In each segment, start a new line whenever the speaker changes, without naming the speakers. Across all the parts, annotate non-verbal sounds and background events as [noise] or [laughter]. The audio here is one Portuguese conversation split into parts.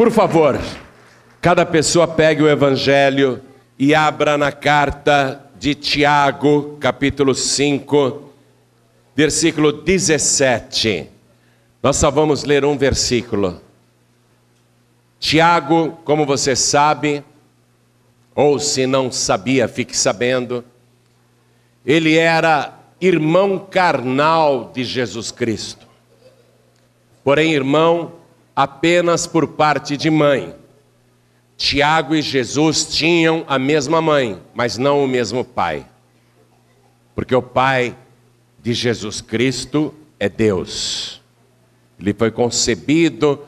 Por favor, cada pessoa pegue o Evangelho e abra na carta de Tiago, capítulo 5, versículo 17. Nós só vamos ler um versículo. Tiago, como você sabe, ou se não sabia, fique sabendo, ele era irmão carnal de Jesus Cristo. Porém, irmão apenas por parte de mãe. Tiago e Jesus tinham a mesma mãe, mas não o mesmo pai. Porque o pai de Jesus Cristo é Deus. Ele foi concebido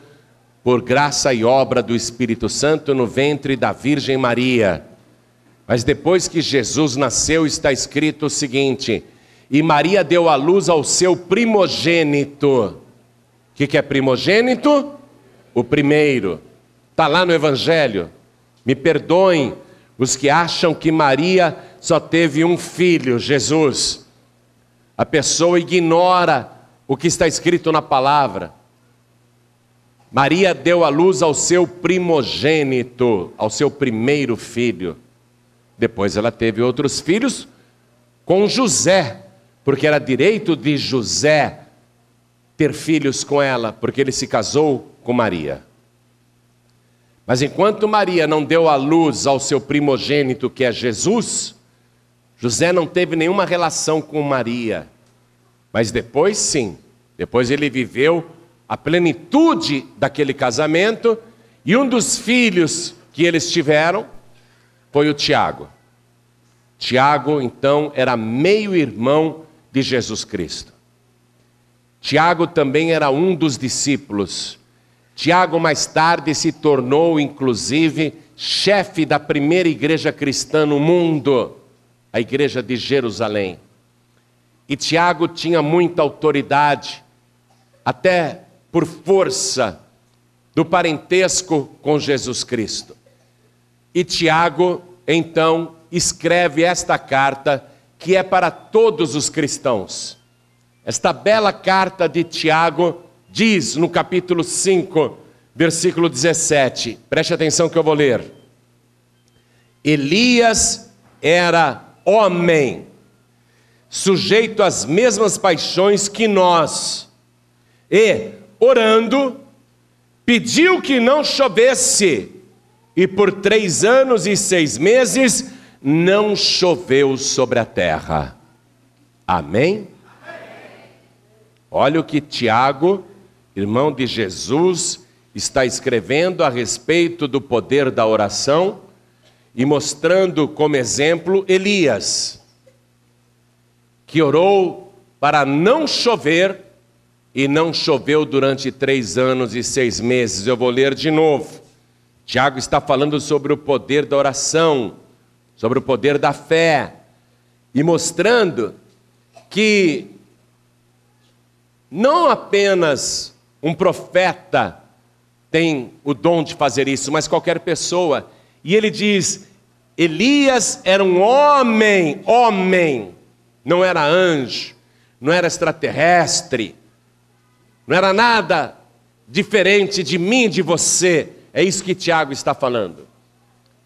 por graça e obra do Espírito Santo no ventre da Virgem Maria. Mas depois que Jesus nasceu, está escrito o seguinte: e Maria deu à luz ao seu primogênito. O que, que é primogênito? O primeiro. Está lá no Evangelho. Me perdoem os que acham que Maria só teve um filho, Jesus. A pessoa ignora o que está escrito na palavra. Maria deu à luz ao seu primogênito, ao seu primeiro filho. Depois ela teve outros filhos com José, porque era direito de José ter filhos com ela, porque ele se casou com Maria. Mas enquanto Maria não deu a luz ao seu primogênito, que é Jesus, José não teve nenhuma relação com Maria. Mas depois sim, depois ele viveu a plenitude daquele casamento, e um dos filhos que eles tiveram foi o Tiago. Tiago, então, era meio-irmão de Jesus Cristo. Tiago também era um dos discípulos. Tiago, mais tarde, se tornou, inclusive, chefe da primeira igreja cristã no mundo, a igreja de Jerusalém. E Tiago tinha muita autoridade, até por força do parentesco com Jesus Cristo. E Tiago, então, escreve esta carta que é para todos os cristãos. Esta bela carta de Tiago diz no capítulo 5, versículo 17, preste atenção que eu vou ler. Elias era homem, sujeito às mesmas paixões que nós, e, orando, pediu que não chovesse, e por três anos e seis meses não choveu sobre a terra. Amém? Olha o que Tiago, irmão de Jesus, está escrevendo a respeito do poder da oração e mostrando como exemplo Elias, que orou para não chover e não choveu durante três anos e seis meses. Eu vou ler de novo. Tiago está falando sobre o poder da oração sobre o poder da fé e mostrando que não apenas um profeta tem o dom de fazer isso, mas qualquer pessoa. E ele diz: Elias era um homem, homem, não era anjo, não era extraterrestre, não era nada diferente de mim, de você. É isso que Tiago está falando.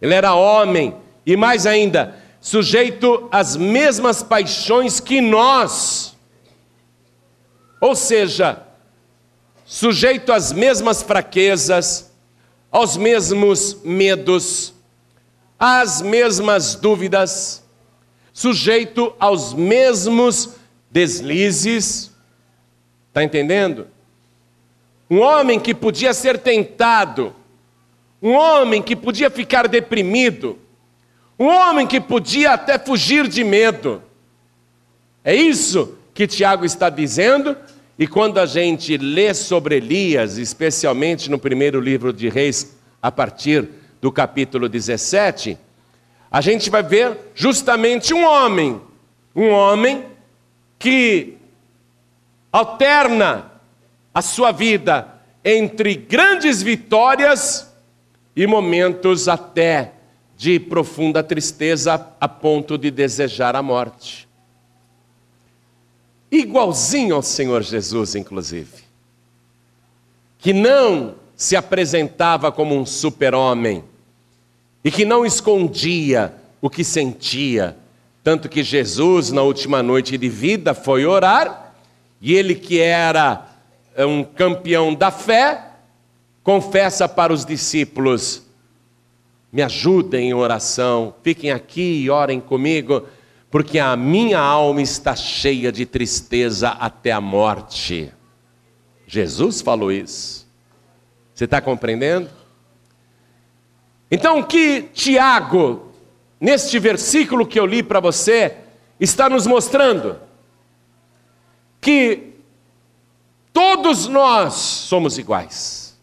Ele era homem, e mais ainda, sujeito às mesmas paixões que nós. Ou seja, sujeito às mesmas fraquezas, aos mesmos medos, às mesmas dúvidas, sujeito aos mesmos deslizes. Está entendendo? Um homem que podia ser tentado, um homem que podia ficar deprimido, um homem que podia até fugir de medo. É isso que Tiago está dizendo, e quando a gente lê sobre Elias, especialmente no primeiro livro de Reis, a partir do capítulo 17, a gente vai ver justamente um homem, um homem que alterna a sua vida entre grandes vitórias e momentos até de profunda tristeza a ponto de desejar a morte. Igualzinho ao Senhor Jesus, inclusive, que não se apresentava como um super-homem. E que não escondia o que sentia. Tanto que Jesus, na última noite de vida, foi orar. E ele, que era eh, um campeão da fé, confessa para os discípulos: me ajudem em oração, fiquem aqui e orem comigo, porque a minha alma está cheia de tristeza até a morte. Jesus falou isso. Você está compreendendo? Então, o que Tiago, neste versículo que eu li para você, está nos mostrando? Que todos nós somos iguais.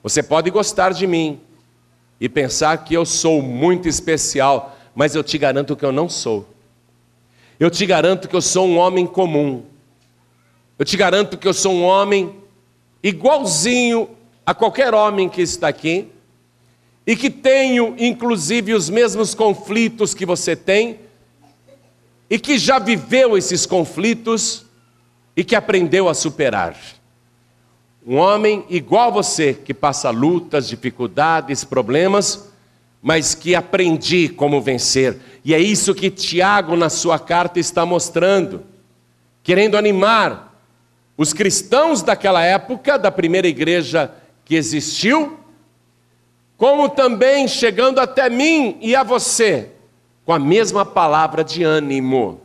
Você pode gostar de mim e pensar que eu sou muito especial, mas eu te garanto que eu não sou. Eu te garanto que eu sou um homem comum. Eu te garanto que eu sou um homem igualzinho a qualquer homem que está aqui e que tenho inclusive os mesmos conflitos que você tem e que já viveu esses conflitos e que aprendeu a superar. Um homem igual você, que passa lutas, dificuldades, problemas, mas que aprendi como vencer. E é isso que Tiago, na sua carta, está mostrando, querendo animar os cristãos daquela época, da primeira igreja que existiu, como também chegando até mim e a você, com a mesma palavra de ânimo.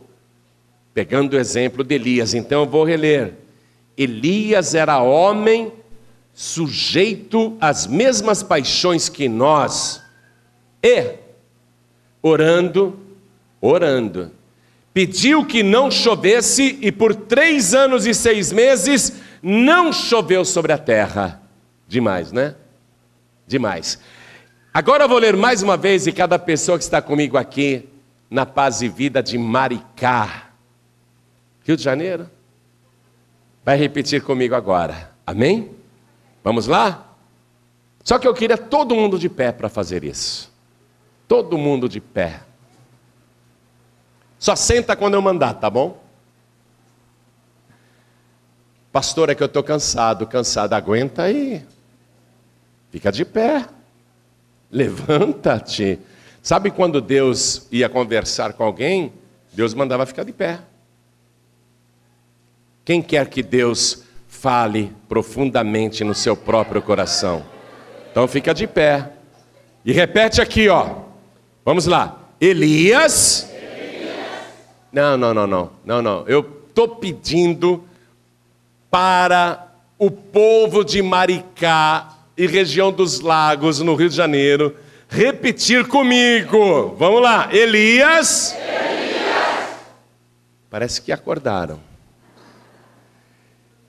Pegando o exemplo de Elias, então eu vou reler. Elias era homem sujeito às mesmas paixões que nós, e orando, orando, pediu que não chovesse, e por três anos e seis meses não choveu sobre a terra. Demais, né? Demais. Agora eu vou ler mais uma vez, e cada pessoa que está comigo aqui, na paz e vida de Maricá, Rio de Janeiro, vai repetir comigo agora. Amém? Vamos lá? Só que eu queria todo mundo de pé para fazer isso. Todo mundo de pé. Só senta quando eu mandar, tá bom? Pastor, é que eu estou cansado, cansado, aguenta aí. Fica de pé. Levanta-te. Sabe quando Deus ia conversar com alguém? Deus mandava ficar de pé. Quem quer que Deus fale profundamente no seu próprio coração? Então fica de pé. E repete aqui, ó. Vamos lá. Elias não, não, não, não, não, não. Eu estou pedindo para o povo de Maricá e região dos lagos, no Rio de Janeiro, repetir comigo. Vamos lá. Elias. Elias. Parece que acordaram.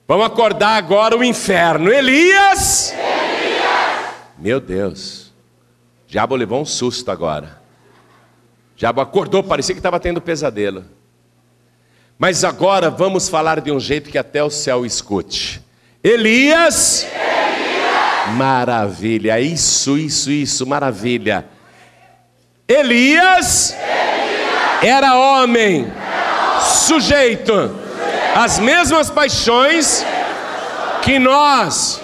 Vamos acordar agora o inferno. Elias. Elias. Meu Deus. O diabo levou um susto agora. Diabo acordou, parecia que estava tendo pesadelo. Mas agora vamos falar de um jeito que até o céu escute. Elias. Elias. Maravilha, isso, isso, isso, maravilha. Elias, Elias. Era, homem, era sujeito, sujeito. mesmas paixões que nós,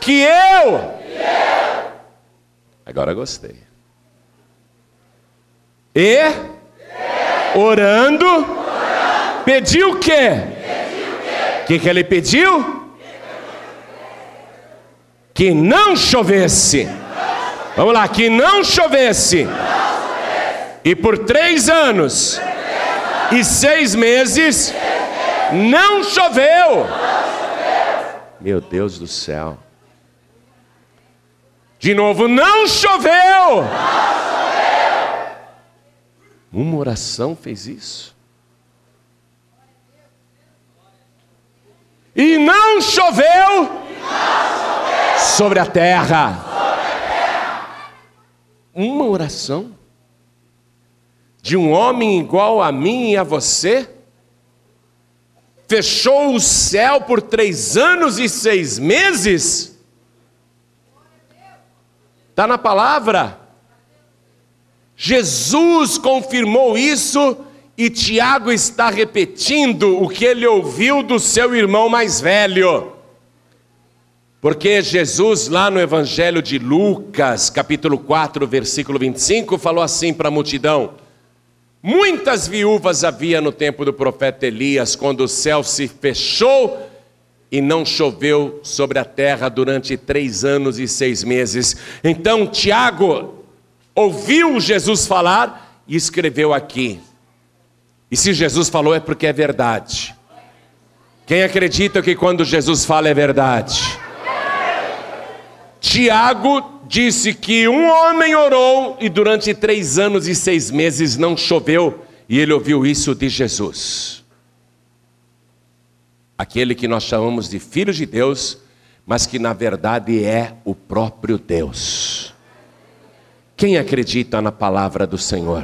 que eu. Agora gostei. E orando, pediu o quê? O que, que ele pediu? Que não chovesse. Vamos lá, que não chovesse. E por três anos e seis meses não choveu. Meu Deus do céu. De novo, não choveu. Uma oração fez isso. E não choveu, e não choveu sobre, a terra. sobre a terra. Uma oração de um homem igual a mim e a você fechou o céu por três anos e seis meses. Está na palavra. Jesus confirmou isso e Tiago está repetindo o que ele ouviu do seu irmão mais velho. Porque Jesus, lá no Evangelho de Lucas, capítulo 4, versículo 25, falou assim para a multidão: Muitas viúvas havia no tempo do profeta Elias, quando o céu se fechou e não choveu sobre a terra durante três anos e seis meses. Então Tiago ouviu Jesus falar e escreveu aqui. E se Jesus falou é porque é verdade. Quem acredita que quando Jesus fala é verdade? Tiago disse que um homem orou e durante três anos e seis meses não choveu, e ele ouviu isso de Jesus. Aquele que nós chamamos de Filho de Deus, mas que na verdade é o próprio Deus. Quem acredita na palavra do Senhor?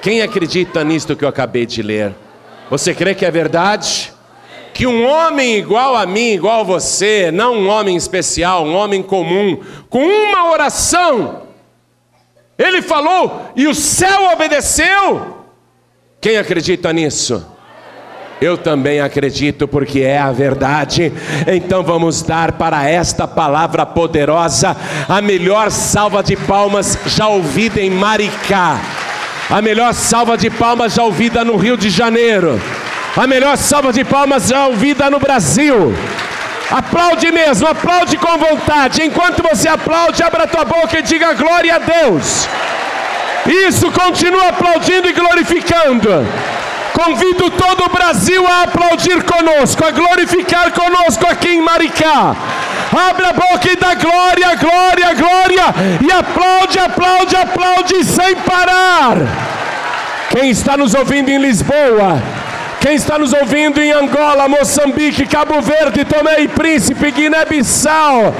Quem acredita nisto que eu acabei de ler? Você crê que é verdade? que um homem igual a mim, igual a você, não um homem especial, um homem comum, com uma oração, ele falou e o céu obedeceu. Quem acredita nisso? Eu também acredito porque é a verdade. Então vamos dar para esta palavra poderosa a melhor salva de palmas já ouvida em Maricá. A melhor salva de palmas já ouvida no Rio de Janeiro. A melhor salva de palmas já ouvida no Brasil. Aplaude mesmo, aplaude com vontade. Enquanto você aplaude, abra a tua boca e diga glória a Deus. Isso, continua aplaudindo e glorificando. Convido todo o Brasil a aplaudir conosco, a glorificar conosco aqui em Maricá. Abre a boca e dá glória, glória, glória. E aplaude, aplaude, aplaude sem parar. Quem está nos ouvindo em Lisboa, quem está nos ouvindo em Angola, Moçambique, Cabo Verde, Tomé e Príncipe, Guiné-Bissau.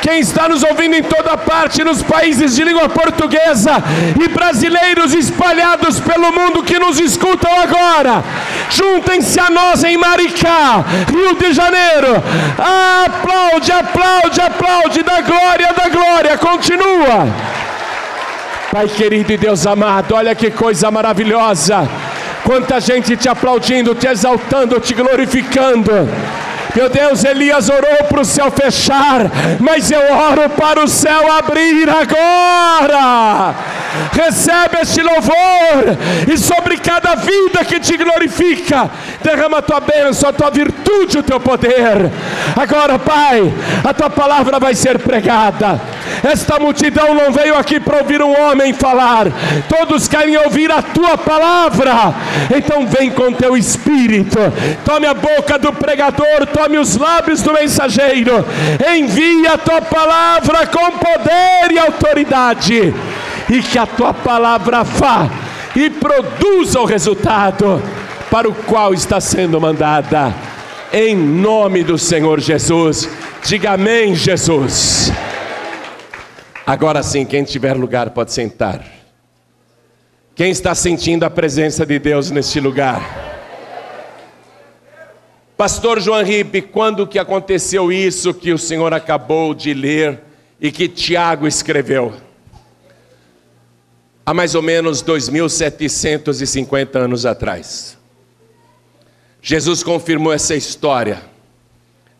Quem está nos ouvindo em toda parte, nos países de língua portuguesa e brasileiros espalhados pelo mundo que nos escutam agora, juntem-se a nós em Maricá, Rio de Janeiro. Aplaude, aplaude, aplaude, da glória, da glória, continua. Pai querido e Deus amado, olha que coisa maravilhosa. Quanta gente te aplaudindo, te exaltando, te glorificando. Meu Deus, Elias orou para o céu fechar, mas eu oro para o céu abrir agora. Recebe este louvor e sobre cada vida que te glorifica, derrama a tua bênção, a tua virtude, o teu poder. Agora, Pai, a tua palavra vai ser pregada. Esta multidão não veio aqui para ouvir um homem falar, todos querem ouvir a tua palavra. Então, vem com teu espírito, tome a boca do pregador, tome os lábios do mensageiro, envia a tua palavra com poder e autoridade, e que a tua palavra vá e produza o resultado para o qual está sendo mandada. Em nome do Senhor Jesus, diga amém, Jesus. Agora sim, quem tiver lugar pode sentar. Quem está sentindo a presença de Deus neste lugar? Pastor João Ribe, quando que aconteceu isso que o senhor acabou de ler e que Tiago escreveu? Há mais ou menos 2.750 anos atrás. Jesus confirmou essa história,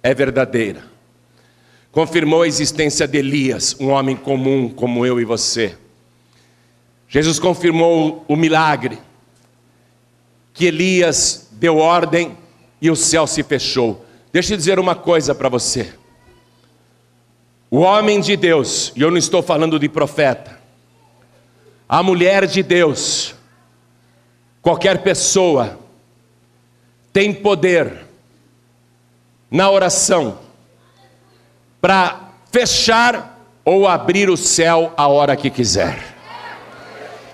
é verdadeira. Confirmou a existência de Elias, um homem comum como eu e você. Jesus confirmou o milagre, que Elias deu ordem e o céu se fechou. Deixa eu dizer uma coisa para você. O homem de Deus, e eu não estou falando de profeta, a mulher de Deus, qualquer pessoa, tem poder na oração para fechar ou abrir o céu a hora que quiser.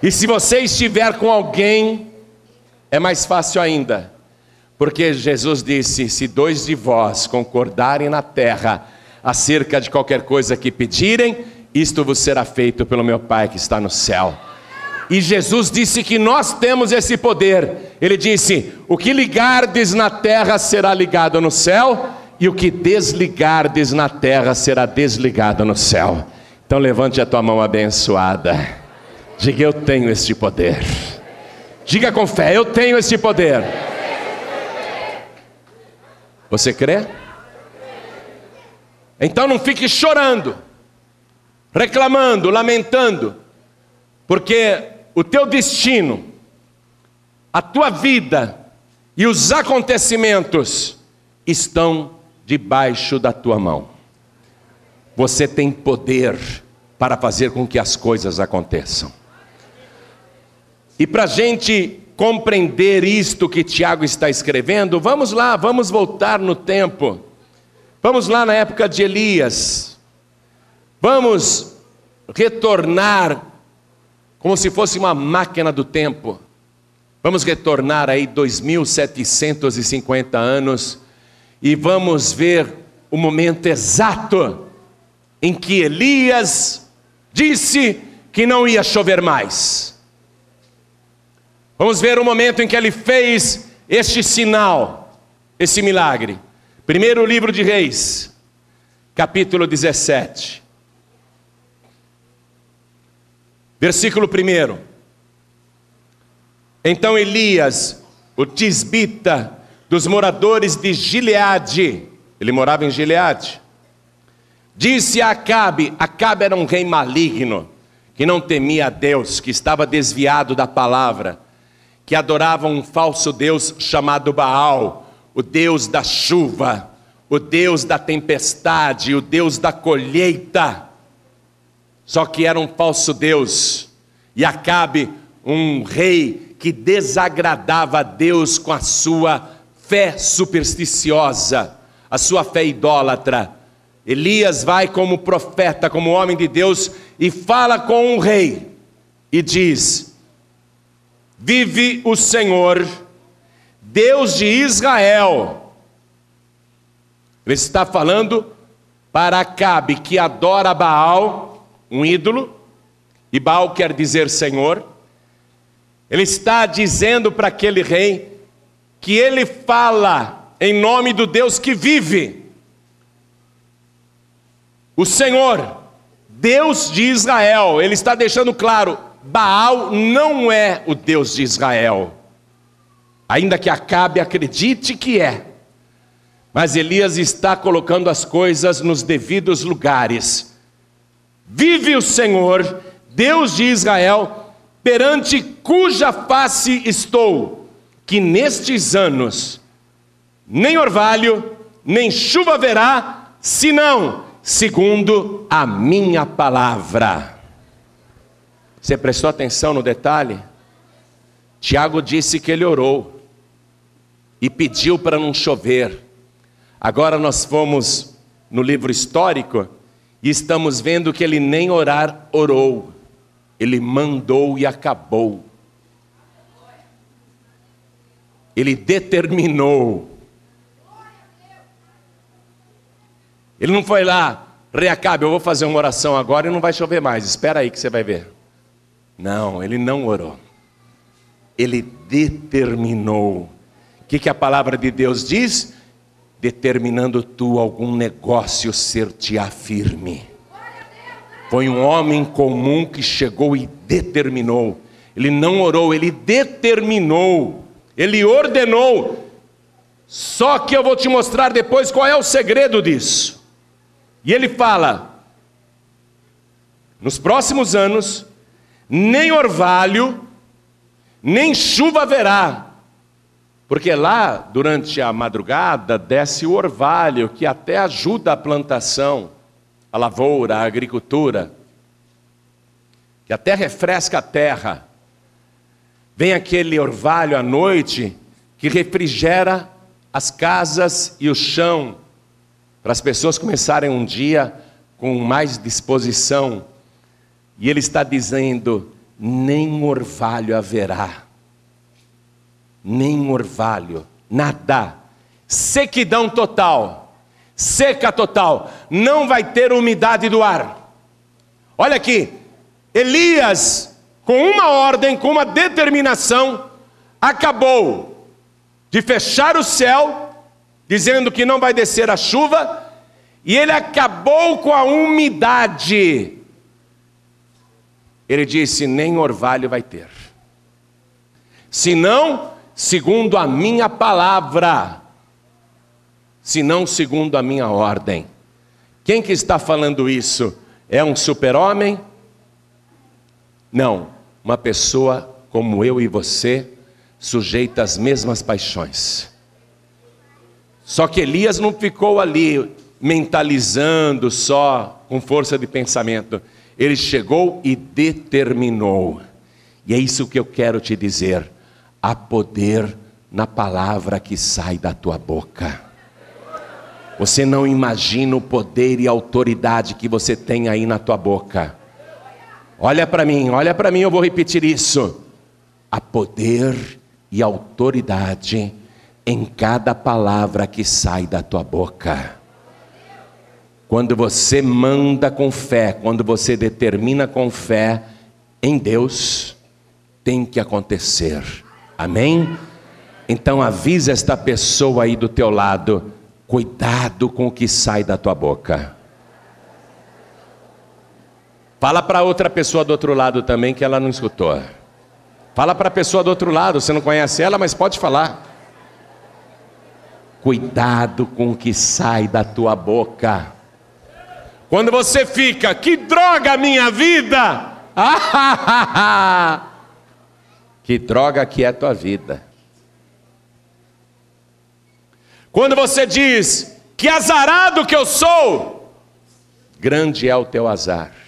E se você estiver com alguém, é mais fácil ainda porque Jesus disse: Se dois de vós concordarem na terra acerca de qualquer coisa que pedirem, isto vos será feito pelo meu Pai que está no céu. E Jesus disse que nós temos esse poder. Ele disse: O que ligardes na terra será ligado no céu, e o que desligardes na terra será desligado no céu. Então levante a tua mão abençoada. Diga: Eu tenho este poder. Diga com fé: Eu tenho este poder. Você crê? Então não fique chorando, reclamando, lamentando, porque o teu destino, a tua vida e os acontecimentos estão debaixo da tua mão. Você tem poder para fazer com que as coisas aconteçam. E para a gente compreender isto que Tiago está escrevendo, vamos lá, vamos voltar no tempo. Vamos lá na época de Elias. Vamos retornar como se fosse uma máquina do tempo. Vamos retornar aí 2750 anos e vamos ver o momento exato em que Elias disse que não ia chover mais. Vamos ver o momento em que ele fez este sinal, esse milagre. Primeiro livro de Reis, capítulo 17. Versículo 1. Então Elias, o tisbita dos moradores de Gileade, ele morava em Gileade, disse a Acabe: Acabe era um rei maligno, que não temia a Deus, que estava desviado da palavra, que adorava um falso Deus chamado Baal, o Deus da chuva, o Deus da tempestade, o Deus da colheita. Só que era um falso Deus, e Acabe, um rei que desagradava a Deus com a sua fé supersticiosa, a sua fé idólatra. Elias vai como profeta, como homem de Deus, e fala com o rei e diz: Vive o Senhor, Deus de Israel. Ele está falando para Acabe que adora Baal, um ídolo, e Baal quer dizer Senhor. Ele está dizendo para aquele rei que ele fala em nome do Deus que vive. O Senhor, Deus de Israel, ele está deixando claro: Baal não é o Deus de Israel. Ainda que Acabe acredite que é. Mas Elias está colocando as coisas nos devidos lugares. Vive o Senhor, Deus de Israel, perante cuja face estou, que nestes anos nem orvalho, nem chuva haverá, senão segundo a minha palavra. Você prestou atenção no detalhe? Tiago disse que ele orou e pediu para não chover. Agora nós fomos no livro histórico e estamos vendo que ele nem orar orou. Ele mandou e acabou. Ele determinou. Ele não foi lá, reacabe, eu vou fazer uma oração agora e não vai chover mais. Espera aí que você vai ver. Não, ele não orou. Ele determinou. O que, que a palavra de Deus diz? Determinando tu algum negócio ser-te-á firme. Foi um homem comum que chegou e determinou. Ele não orou, ele determinou. Ele ordenou. Só que eu vou te mostrar depois qual é o segredo disso. E ele fala: nos próximos anos, nem orvalho, nem chuva haverá, porque lá, durante a madrugada, desce o orvalho, que até ajuda a plantação a lavoura, a agricultura, que até refresca a terra. Vem aquele orvalho à noite que refrigera as casas e o chão, para as pessoas começarem um dia com mais disposição. E ele está dizendo: nem orvalho haverá, nem orvalho, nada, sequidão total seca total, não vai ter umidade do ar. Olha aqui, Elias, com uma ordem, com uma determinação, acabou de fechar o céu, dizendo que não vai descer a chuva, e ele acabou com a umidade. Ele disse: nem orvalho vai ter, senão, segundo a minha palavra senão segundo a minha ordem. Quem que está falando isso? É um super-homem? Não, uma pessoa como eu e você, sujeita às mesmas paixões. Só que Elias não ficou ali mentalizando só com força de pensamento. Ele chegou e determinou. E é isso que eu quero te dizer. Há poder na palavra que sai da tua boca. Você não imagina o poder e a autoridade que você tem aí na tua boca. Olha para mim, olha para mim, eu vou repetir isso. Há poder e autoridade em cada palavra que sai da tua boca. Quando você manda com fé, quando você determina com fé em Deus, tem que acontecer. Amém? Então avisa esta pessoa aí do teu lado, cuidado com o que sai da tua boca. Fala para outra pessoa do outro lado também que ela não escutou. Fala para a pessoa do outro lado, você não conhece ela, mas pode falar. Cuidado com o que sai da tua boca. Quando você fica, que droga minha vida! [laughs] que droga que é tua vida. Quando você diz, que azarado que eu sou, grande é o teu azar.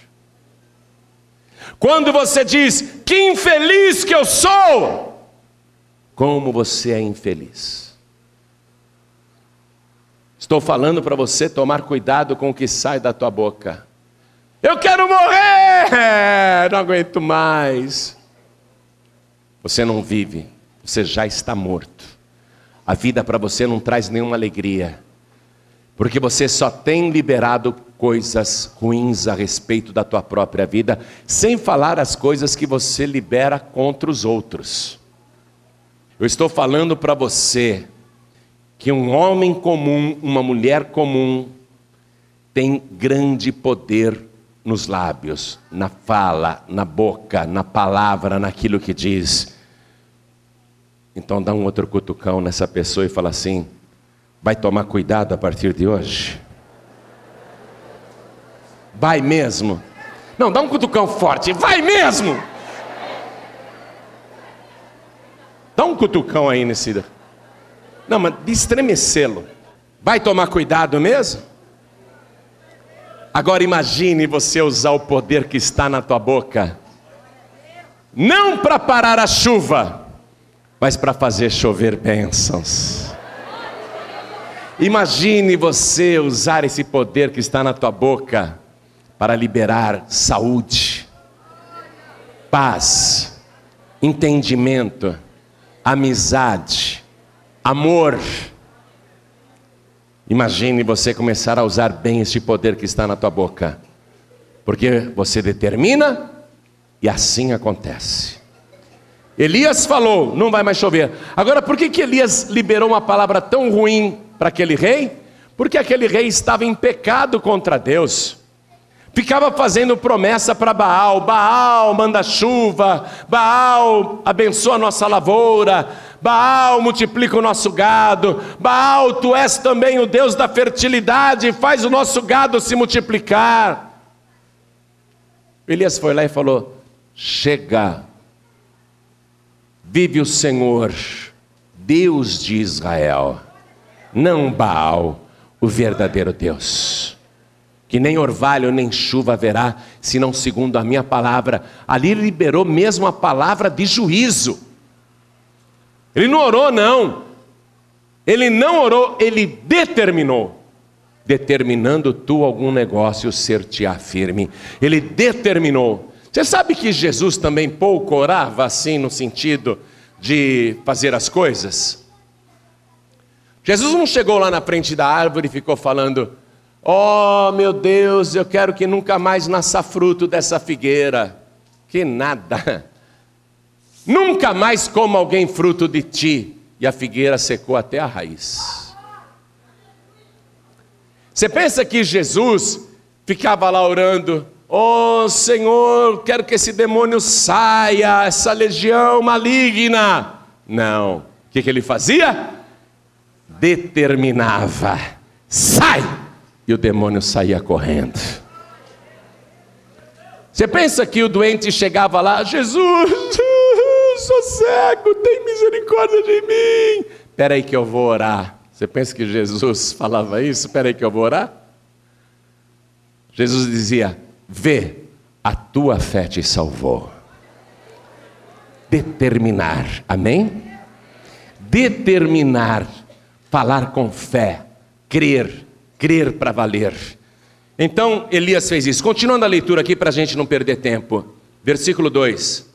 Quando você diz, que infeliz que eu sou, como você é infeliz. Estou falando para você tomar cuidado com o que sai da tua boca. Eu quero morrer, não aguento mais. Você não vive, você já está morto. A vida para você não traz nenhuma alegria, porque você só tem liberado coisas ruins a respeito da tua própria vida, sem falar as coisas que você libera contra os outros. Eu estou falando para você que um homem comum, uma mulher comum, tem grande poder nos lábios, na fala, na boca, na palavra, naquilo que diz. Então dá um outro cutucão nessa pessoa e fala assim: vai tomar cuidado a partir de hoje? Vai mesmo? Não, dá um cutucão forte, vai mesmo! Dá um cutucão aí nesse. Não, mas de estremecê-lo. Vai tomar cuidado mesmo? Agora imagine você usar o poder que está na tua boca, não para parar a chuva, mas para fazer chover bênçãos. Imagine você usar esse poder que está na tua boca para liberar saúde, paz, entendimento, amizade, amor. Imagine você começar a usar bem este poder que está na tua boca, porque você determina e assim acontece. Elias falou: não vai mais chover. Agora, por que, que Elias liberou uma palavra tão ruim para aquele rei? Porque aquele rei estava em pecado contra Deus ficava fazendo promessa para Baal: Baal manda chuva, Baal abençoa a nossa lavoura, Baal multiplica o nosso gado, Baal, tu és também o Deus da fertilidade, faz o nosso gado se multiplicar. Elias foi lá e falou: Chega, vive o Senhor, Deus de Israel, não Baal, o verdadeiro Deus que nem orvalho nem chuva haverá, senão segundo a minha palavra. Ali ele liberou mesmo a palavra de juízo. Ele não orou, não. Ele não orou, ele determinou. Determinando tu algum negócio, ser-te-á firme. Ele determinou. Você sabe que Jesus também pouco orava assim, no sentido de fazer as coisas? Jesus não chegou lá na frente da árvore e ficou falando: Oh, meu Deus, eu quero que nunca mais nasça fruto dessa figueira. Que nada. [laughs] Nunca mais coma alguém fruto de ti. E a figueira secou até a raiz. Você pensa que Jesus ficava lá orando: Oh Senhor, quero que esse demônio saia, essa legião maligna. Não. O que, que ele fazia? Determinava: sai! E o demônio saía correndo. Você pensa que o doente chegava lá, Jesus, sou cego, tem misericórdia de mim. Espera aí que eu vou orar. Você pensa que Jesus [laughs] falava isso? Espera aí que eu vou orar. Jesus dizia: Vê, a tua fé te salvou. Determinar, amém? Determinar, falar com fé, crer, crer para valer. Então Elias fez isso. Continuando a leitura aqui para a gente não perder tempo. Versículo 2: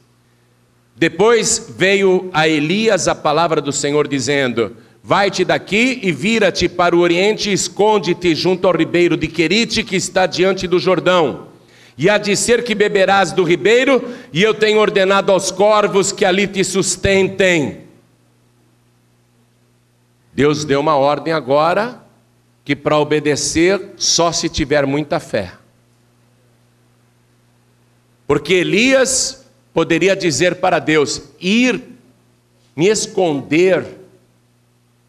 Depois veio a Elias a palavra do Senhor dizendo: Vai-te daqui e vira-te para o oriente, esconde-te junto ao ribeiro de Querite, que está diante do Jordão. E há de ser que beberás do ribeiro, e eu tenho ordenado aos corvos que ali te sustentem. Deus deu uma ordem agora, que para obedecer só se tiver muita fé. Porque Elias poderia dizer para Deus: ir me esconder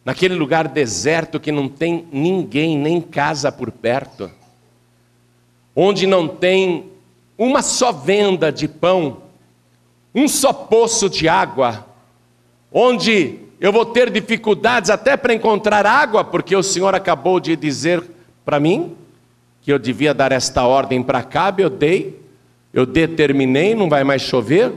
naquele lugar deserto que não tem ninguém, nem casa por perto, onde não tem uma só venda de pão, um só poço de água, onde eu vou ter dificuldades até para encontrar água, porque o Senhor acabou de dizer para mim que eu devia dar esta ordem para cá, eu dei, eu determinei, não vai mais chover,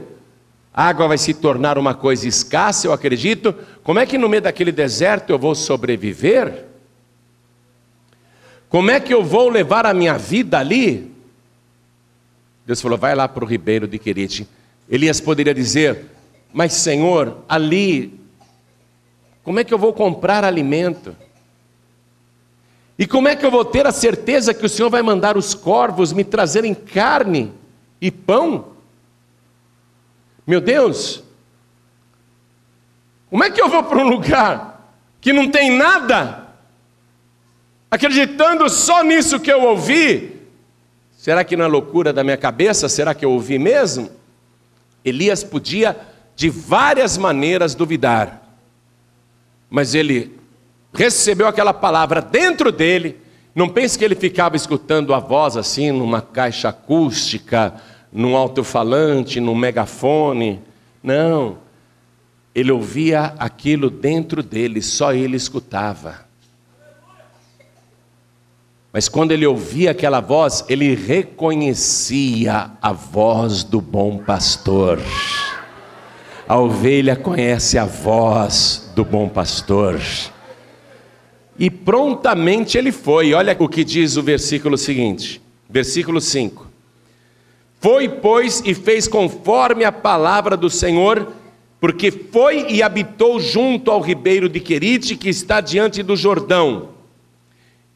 a água vai se tornar uma coisa escassa, eu acredito. Como é que no meio daquele deserto eu vou sobreviver? Como é que eu vou levar a minha vida ali? Deus falou: vai lá para o ribeiro de Querite. Elias poderia dizer: Mas Senhor, ali, como é que eu vou comprar alimento? E como é que eu vou ter a certeza que o Senhor vai mandar os corvos me trazerem carne e pão? Meu Deus, como é que eu vou para um lugar que não tem nada, acreditando só nisso que eu ouvi? Será que não é loucura da minha cabeça? Será que eu ouvi mesmo? Elias podia de várias maneiras duvidar, mas ele recebeu aquela palavra dentro dele. Não pense que ele ficava escutando a voz assim numa caixa acústica num alto-falante, num megafone. Não. Ele ouvia aquilo dentro dele, só ele escutava. Mas quando ele ouvia aquela voz, ele reconhecia a voz do bom pastor. A ovelha conhece a voz do bom pastor. E prontamente ele foi. Olha o que diz o versículo seguinte, versículo 5. Foi, pois, e fez conforme a palavra do Senhor, porque foi e habitou junto ao ribeiro de Querite, que está diante do Jordão.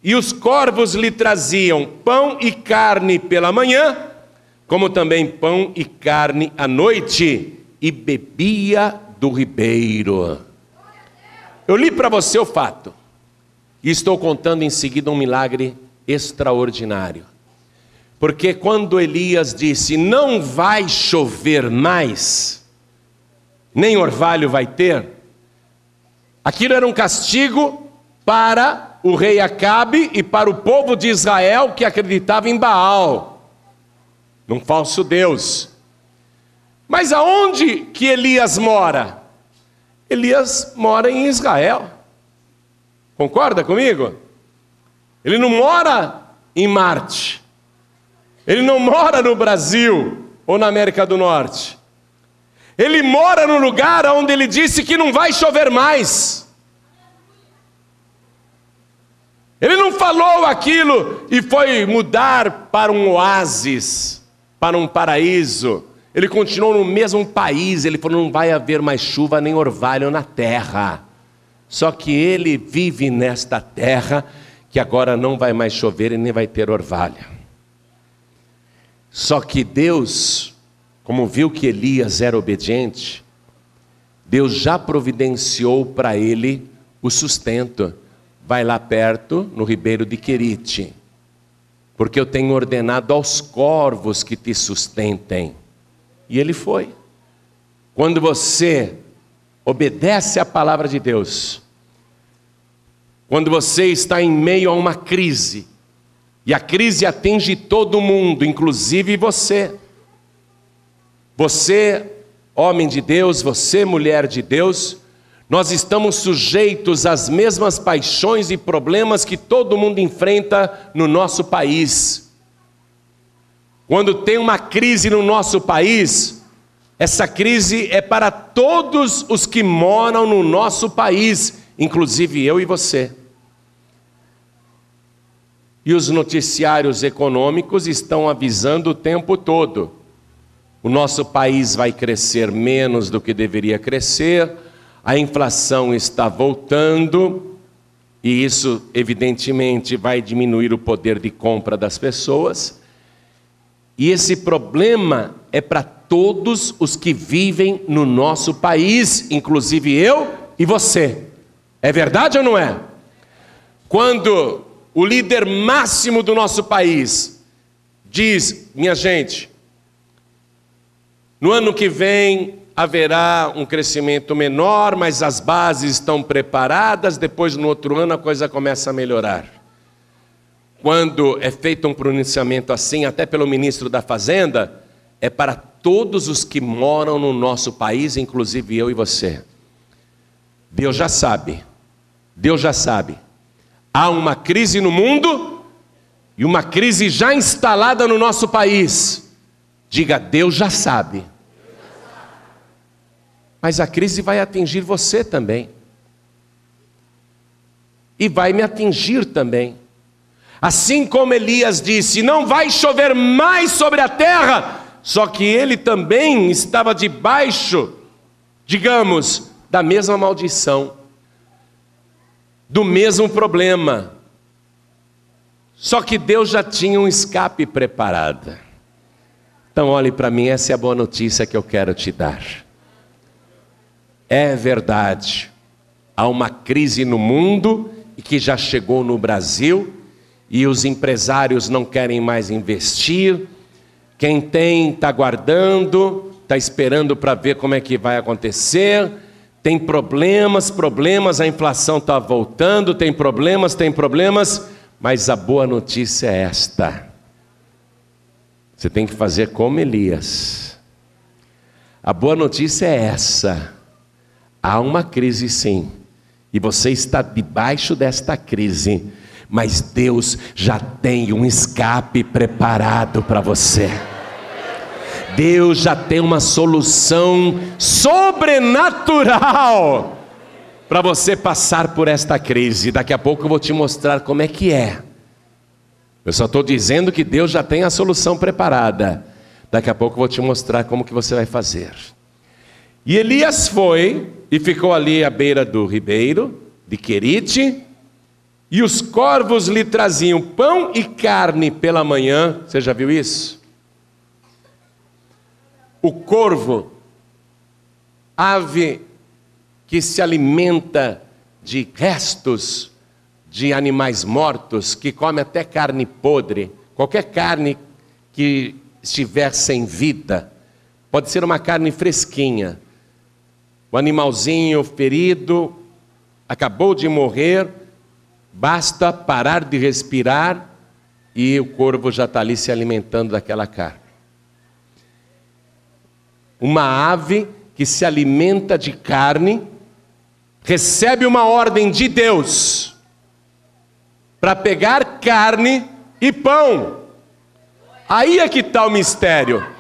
E os corvos lhe traziam pão e carne pela manhã, como também pão e carne à noite, e bebia do ribeiro. Eu li para você o fato, e estou contando em seguida um milagre extraordinário. Porque quando Elias disse: Não vai chover mais, nem orvalho vai ter, aquilo era um castigo para o rei Acabe e para o povo de Israel que acreditava em Baal, num falso Deus. Mas aonde que Elias mora? Elias mora em Israel. Concorda comigo? Ele não mora em Marte. Ele não mora no Brasil ou na América do Norte. Ele mora no lugar onde ele disse que não vai chover mais. Ele não falou aquilo e foi mudar para um oásis, para um paraíso. Ele continuou no mesmo país. Ele falou: não vai haver mais chuva nem orvalho na terra. Só que ele vive nesta terra que agora não vai mais chover e nem vai ter orvalho. Só que Deus, como viu que Elias era obediente, Deus já providenciou para ele o sustento. Vai lá perto, no ribeiro de Querite, porque eu tenho ordenado aos corvos que te sustentem. E ele foi. Quando você obedece à palavra de Deus, quando você está em meio a uma crise, E a crise atinge todo mundo, inclusive você. Você, homem de Deus, você, mulher de Deus, nós estamos sujeitos às mesmas paixões e problemas que todo mundo enfrenta no nosso país. Quando tem uma crise no nosso país, essa crise é para todos os que moram no nosso país, inclusive eu e você. E os noticiários econômicos estão avisando o tempo todo: o nosso país vai crescer menos do que deveria crescer, a inflação está voltando, e isso, evidentemente, vai diminuir o poder de compra das pessoas. E esse problema é para todos os que vivem no nosso país, inclusive eu e você. É verdade ou não é? Quando o líder máximo do nosso país diz: minha gente, no ano que vem haverá um crescimento menor, mas as bases estão preparadas, depois no outro ano a coisa começa a melhorar. Quando é feito um pronunciamento assim, até pelo ministro da Fazenda, é para todos os que moram no nosso país, inclusive eu e você. Deus já sabe, Deus já sabe. Há uma crise no mundo e uma crise já instalada no nosso país. Diga, Deus já sabe. Mas a crise vai atingir você também. E vai me atingir também. Assim como Elias disse: Não vai chover mais sobre a terra, só que ele também estava debaixo, digamos, da mesma maldição, do mesmo problema. Só que Deus já tinha um escape preparado. Então, olhe para mim, essa é a boa notícia que eu quero te dar. É verdade, há uma crise no mundo e que já chegou no Brasil, e os empresários não querem mais investir. Quem tem está guardando, está esperando para ver como é que vai acontecer. Tem problemas, problemas, a inflação está voltando, tem problemas, tem problemas, mas a boa notícia é esta: você tem que fazer como Elias. A boa notícia é essa Há uma crise sim, e você está debaixo desta crise, mas Deus já tem um escape preparado para você. Deus já tem uma solução sobrenatural para você passar por esta crise. Daqui a pouco eu vou te mostrar como é que é. Eu só estou dizendo que Deus já tem a solução preparada. Daqui a pouco eu vou te mostrar como que você vai fazer. E Elias foi e ficou ali à beira do ribeiro de Querite, e os corvos lhe traziam pão e carne pela manhã. Você já viu isso? O corvo, ave que se alimenta de restos de animais mortos, que come até carne podre, qualquer carne que estiver sem vida, pode ser uma carne fresquinha, o animalzinho ferido acabou de morrer, basta parar de respirar e o corvo já está ali se alimentando daquela carne. Uma ave que se alimenta de carne recebe uma ordem de Deus para pegar carne e pão. Aí é que está o mistério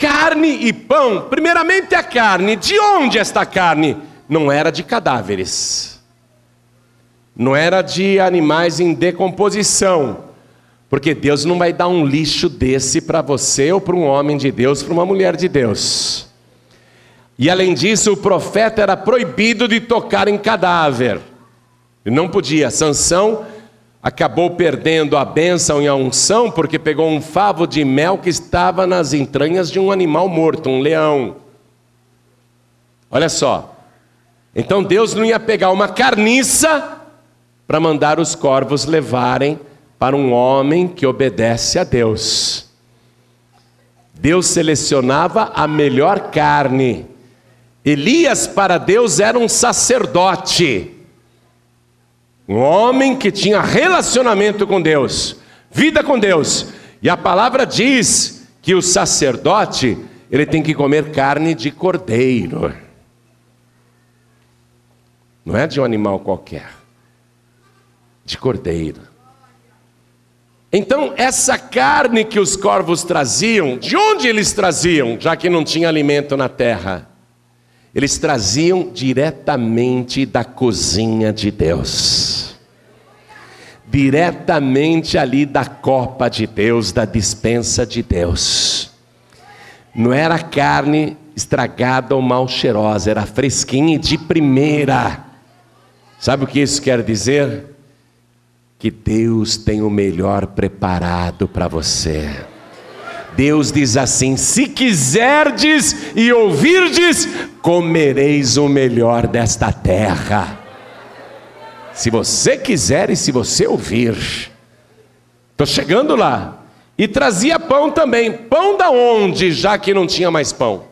carne e pão. Primeiramente a carne. De onde esta carne? Não era de cadáveres. Não era de animais em decomposição. Porque Deus não vai dar um lixo desse para você ou para um homem de Deus, para uma mulher de Deus. E além disso, o profeta era proibido de tocar em cadáver. Ele não podia. Sansão acabou perdendo a bênção e a unção porque pegou um favo de mel que estava nas entranhas de um animal morto, um leão. Olha só. Então Deus não ia pegar uma carniça para mandar os corvos levarem para um homem que obedece a Deus. Deus selecionava a melhor carne. Elias para Deus era um sacerdote. Um homem que tinha relacionamento com Deus. vida com Deus. E a palavra diz que o sacerdote, ele tem que comer carne de cordeiro. Não é de um animal qualquer, de cordeiro. Então, essa carne que os corvos traziam, de onde eles traziam, já que não tinha alimento na terra? Eles traziam diretamente da cozinha de Deus, diretamente ali da copa de Deus, da dispensa de Deus. Não era carne estragada ou mal cheirosa, era fresquinha e de primeira. Sabe o que isso quer dizer? Que Deus tem o melhor preparado para você. Deus diz assim: se quiserdes e ouvirdes, comereis o melhor desta terra. Se você quiser e se você ouvir, estou chegando lá. E trazia pão também. Pão da onde, já que não tinha mais pão?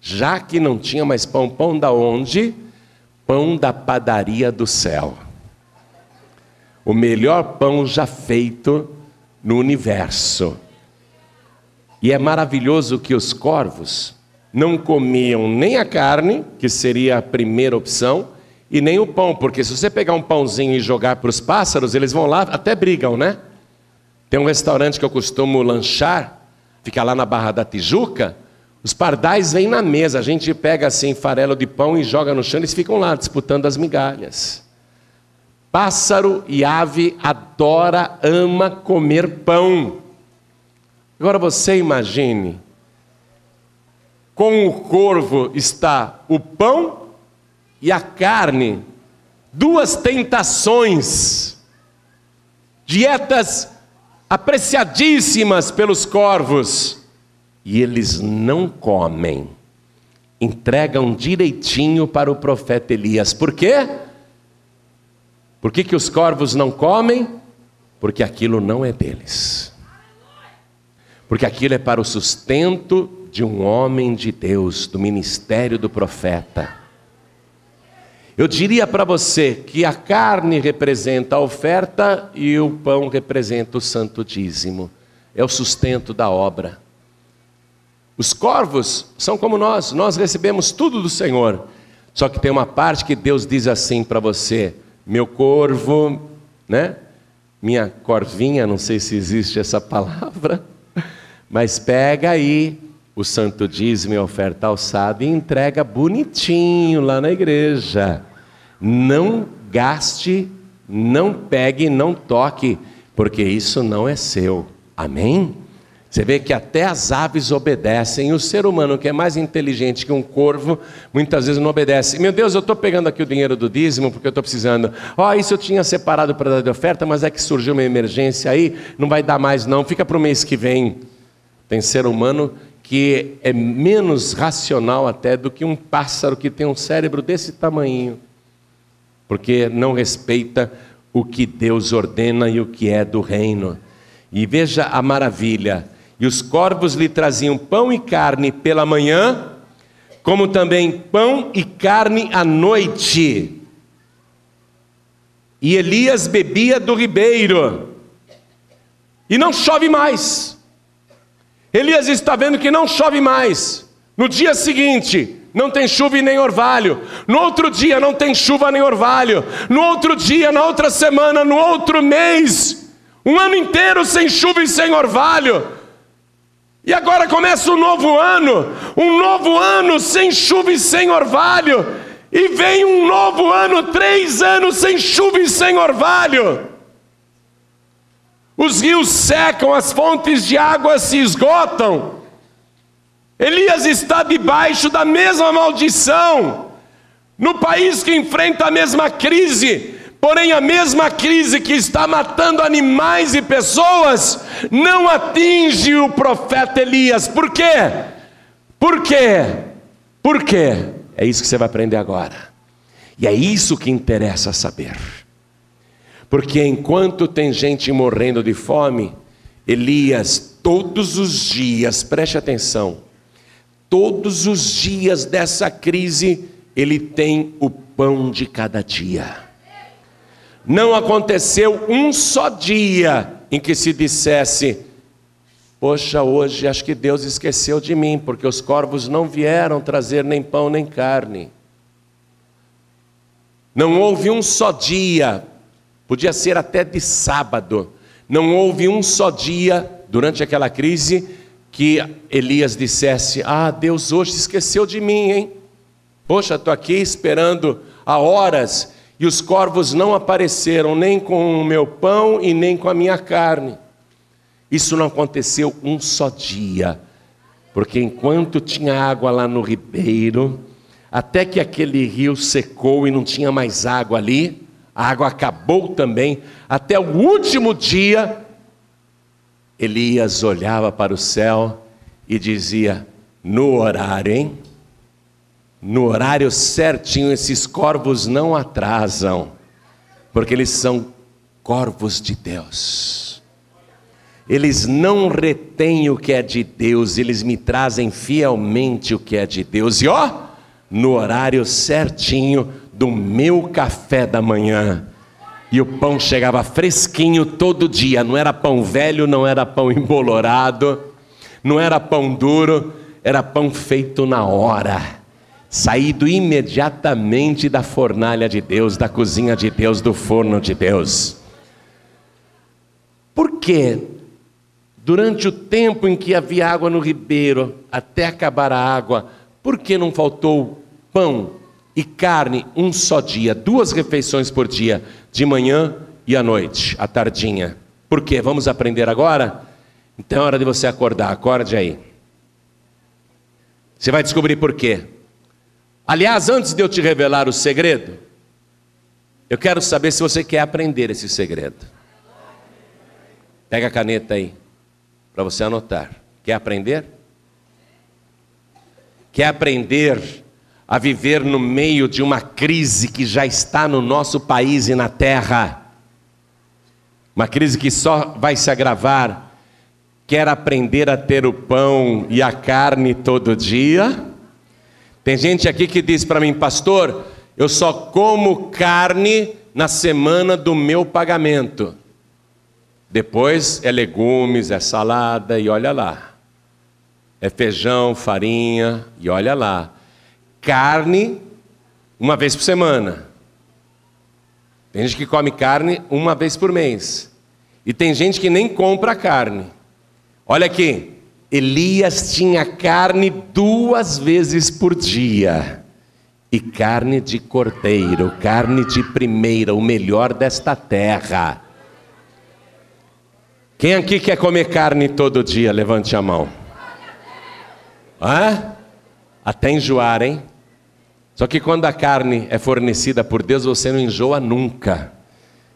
Já que não tinha mais pão, pão da onde? pão da padaria do céu. O melhor pão já feito no universo. E é maravilhoso que os corvos não comiam nem a carne, que seria a primeira opção, e nem o pão, porque se você pegar um pãozinho e jogar para os pássaros, eles vão lá, até brigam, né? Tem um restaurante que eu costumo lanchar, fica lá na Barra da Tijuca, os pardais vêm na mesa, a gente pega assim farelo de pão e joga no chão, eles ficam lá disputando as migalhas. Pássaro e ave adora, ama comer pão. Agora você imagine, com o corvo está o pão e a carne, duas tentações, dietas apreciadíssimas pelos corvos e eles não comem. Entregam direitinho para o profeta Elias. Por quê? Por que, que os corvos não comem? Porque aquilo não é deles. Porque aquilo é para o sustento de um homem de Deus, do ministério do profeta. Eu diria para você que a carne representa a oferta e o pão representa o santo dízimo. É o sustento da obra. Os corvos são como nós, nós recebemos tudo do Senhor. Só que tem uma parte que Deus diz assim para você: meu corvo, né? Minha corvinha, não sei se existe essa palavra, [laughs] mas pega aí o santo dízimo e oferta alçada e entrega bonitinho lá na igreja. Não gaste, não pegue, não toque, porque isso não é seu. Amém? Você vê que até as aves obedecem, o ser humano, que é mais inteligente que um corvo, muitas vezes não obedece. Meu Deus, eu estou pegando aqui o dinheiro do dízimo porque eu estou precisando. Ó, oh, isso eu tinha separado para dar de oferta, mas é que surgiu uma emergência aí, não vai dar mais não, fica para o mês que vem. Tem ser humano que é menos racional até do que um pássaro que tem um cérebro desse tamanho, porque não respeita o que Deus ordena e o que é do reino. E veja a maravilha e os corvos lhe traziam pão e carne pela manhã, como também pão e carne à noite. E Elias bebia do ribeiro. E não chove mais. Elias está vendo que não chove mais. No dia seguinte, não tem chuva e nem orvalho. No outro dia, não tem chuva nem orvalho. No outro dia, na outra semana, no outro mês, um ano inteiro sem chuva e sem orvalho. E agora começa um novo ano, um novo ano sem chuva e sem orvalho. E vem um novo ano, três anos sem chuva e sem orvalho. Os rios secam, as fontes de água se esgotam. Elias está debaixo da mesma maldição. No país que enfrenta a mesma crise, Porém, a mesma crise que está matando animais e pessoas não atinge o profeta Elias. Por quê? Por quê? Por quê? É isso que você vai aprender agora. E é isso que interessa saber. Porque enquanto tem gente morrendo de fome, Elias, todos os dias, preste atenção, todos os dias dessa crise, ele tem o pão de cada dia. Não aconteceu um só dia em que se dissesse: Poxa, hoje acho que Deus esqueceu de mim, porque os corvos não vieram trazer nem pão nem carne. Não houve um só dia, podia ser até de sábado, não houve um só dia durante aquela crise que Elias dissesse: Ah, Deus hoje esqueceu de mim, hein? Poxa, estou aqui esperando há horas e os corvos não apareceram nem com o meu pão e nem com a minha carne. Isso não aconteceu um só dia, porque enquanto tinha água lá no ribeiro, até que aquele rio secou e não tinha mais água ali, a água acabou também, até o último dia, Elias olhava para o céu e dizia: No horário, hein? No horário certinho, esses corvos não atrasam, porque eles são corvos de Deus. Eles não retêm o que é de Deus, eles me trazem fielmente o que é de Deus. E ó, no horário certinho do meu café da manhã. E o pão chegava fresquinho todo dia, não era pão velho, não era pão embolorado, não era pão duro, era pão feito na hora, saído imediatamente da fornalha de Deus, da cozinha de Deus, do forno de Deus. Por quê? Durante o tempo em que havia água no ribeiro, até acabar a água, por que não faltou pão e carne um só dia, duas refeições por dia, de manhã e à noite, à tardinha? Por quê? Vamos aprender agora? Então é hora de você acordar, acorde aí. Você vai descobrir por quê. Aliás, antes de eu te revelar o segredo, eu quero saber se você quer aprender esse segredo. Pega a caneta aí, para você anotar. Quer aprender? quer aprender a viver no meio de uma crise que já está no nosso país e na terra, uma crise que só vai se agravar, quer aprender a ter o pão e a carne todo dia? Tem gente aqui que diz para mim, pastor, eu só como carne na semana do meu pagamento. Depois é legumes, é salada e olha lá é feijão, farinha e olha lá. Carne, uma vez por semana. Tem gente que come carne uma vez por mês. E tem gente que nem compra carne. Olha aqui, Elias tinha carne duas vezes por dia. E carne de cordeiro, carne de primeira, o melhor desta terra. Quem aqui quer comer carne todo dia? Levante a mão. Hã? Até enjoar, hein? Só que quando a carne é fornecida por Deus, você não enjoa nunca.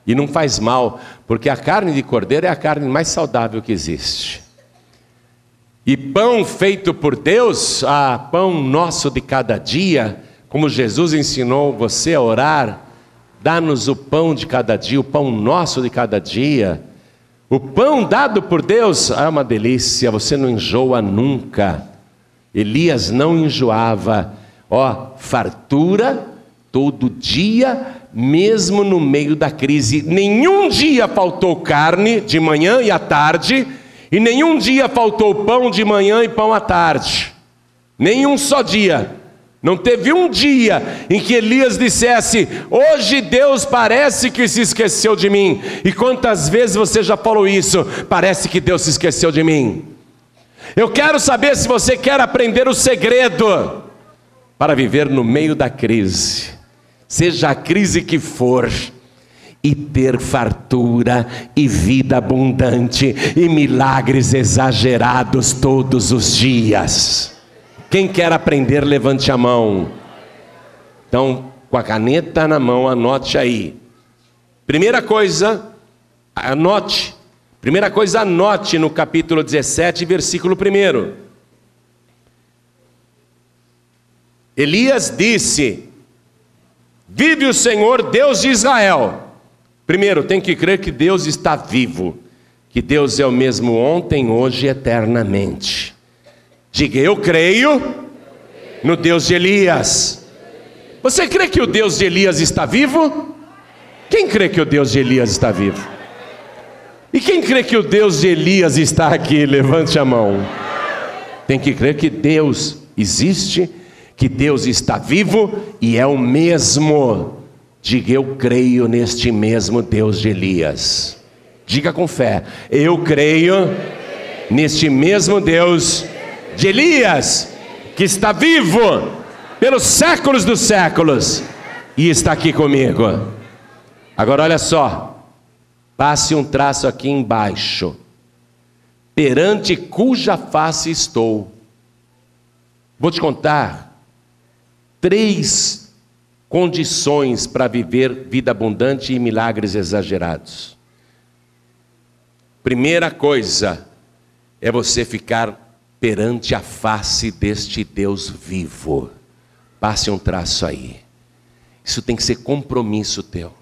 E não faz mal, porque a carne de cordeiro é a carne mais saudável que existe. E pão feito por Deus, ah, pão nosso de cada dia, como Jesus ensinou você a orar, dá-nos o pão de cada dia, o pão nosso de cada dia. O pão dado por Deus é uma delícia, você não enjoa nunca. Elias não enjoava, ó, fartura todo dia, mesmo no meio da crise. Nenhum dia faltou carne de manhã e à tarde, e nenhum dia faltou pão de manhã e pão à tarde. Nenhum só dia. Não teve um dia em que Elias dissesse: Hoje Deus parece que se esqueceu de mim. E quantas vezes você já falou isso? Parece que Deus se esqueceu de mim. Eu quero saber se você quer aprender o segredo para viver no meio da crise, seja a crise que for, e ter fartura e vida abundante e milagres exagerados todos os dias. Quem quer aprender, levante a mão. Então, com a caneta na mão, anote aí. Primeira coisa, anote Primeira coisa, anote no capítulo 17, versículo 1. Elias disse: Vive o Senhor, Deus de Israel. Primeiro, tem que crer que Deus está vivo, que Deus é o mesmo ontem, hoje e eternamente. Diga, eu creio no Deus de Elias. Você crê que o Deus de Elias está vivo? Quem crê que o Deus de Elias está vivo? E quem crê que o Deus de Elias está aqui? Levante a mão. Tem que crer que Deus existe, que Deus está vivo e é o mesmo. Diga, eu creio neste mesmo Deus de Elias. Diga com fé, eu creio neste mesmo Deus de Elias, que está vivo pelos séculos dos séculos e está aqui comigo. Agora olha só, passe um traço aqui embaixo, perante cuja face estou. Vou te contar três condições para viver vida abundante e milagres exagerados. Primeira coisa é você ficar perante a face deste Deus vivo. Passe um traço aí. Isso tem que ser compromisso teu.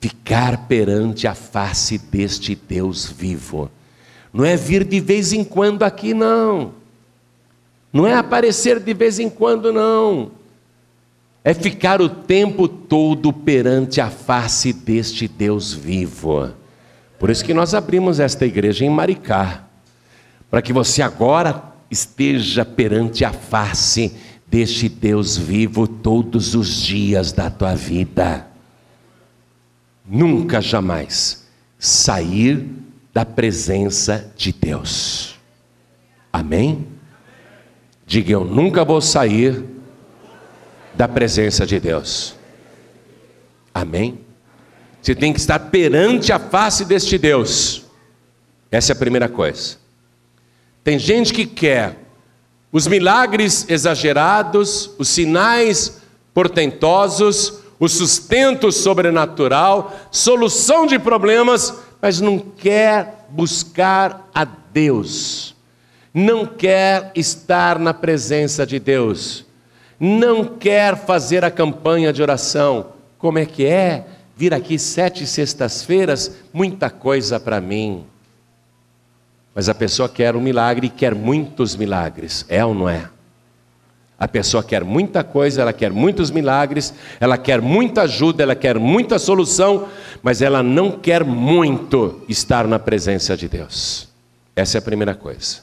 Ficar perante a face deste Deus vivo. Não é vir de vez em quando aqui, não. Não é aparecer de vez em quando, não. É ficar o tempo todo perante a face deste Deus vivo. Por isso que nós abrimos esta igreja em Maricá, para que você agora esteja perante a face deste Deus vivo todos os dias da tua vida. Nunca jamais sair da presença de Deus. Amém? Diga eu nunca vou sair da presença de Deus. Amém? Você tem que estar perante a face deste Deus. Essa é a primeira coisa. Tem gente que quer os milagres exagerados, os sinais portentosos, o sustento sobrenatural, solução de problemas, mas não quer buscar a Deus, não quer estar na presença de Deus, não quer fazer a campanha de oração. Como é que é? Vir aqui sete sextas-feiras, muita coisa para mim. Mas a pessoa quer um milagre e quer muitos milagres, é ou não é? A pessoa quer muita coisa, ela quer muitos milagres, ela quer muita ajuda, ela quer muita solução, mas ela não quer muito estar na presença de Deus. Essa é a primeira coisa.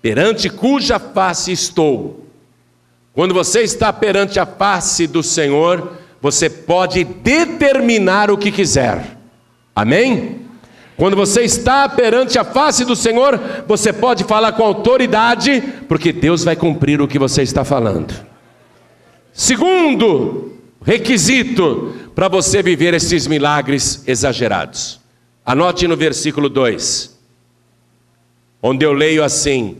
Perante cuja face estou. Quando você está perante a face do Senhor, você pode determinar o que quiser. Amém? Quando você está perante a face do Senhor, você pode falar com autoridade, porque Deus vai cumprir o que você está falando. Segundo requisito para você viver esses milagres exagerados. Anote no versículo 2, onde eu leio assim: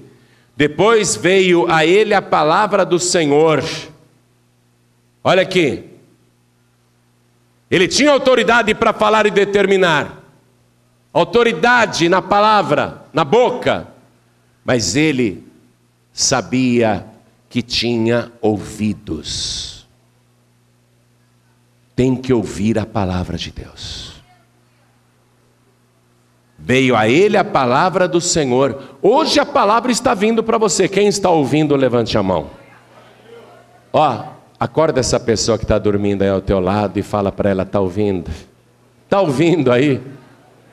Depois veio a ele a palavra do Senhor. Olha aqui. Ele tinha autoridade para falar e determinar autoridade na palavra, na boca, mas ele sabia que tinha ouvidos. Tem que ouvir a palavra de Deus. Veio a ele a palavra do Senhor. Hoje a palavra está vindo para você. Quem está ouvindo, levante a mão. Ó, acorda essa pessoa que está dormindo aí ao teu lado e fala para ela: está ouvindo? Está ouvindo aí?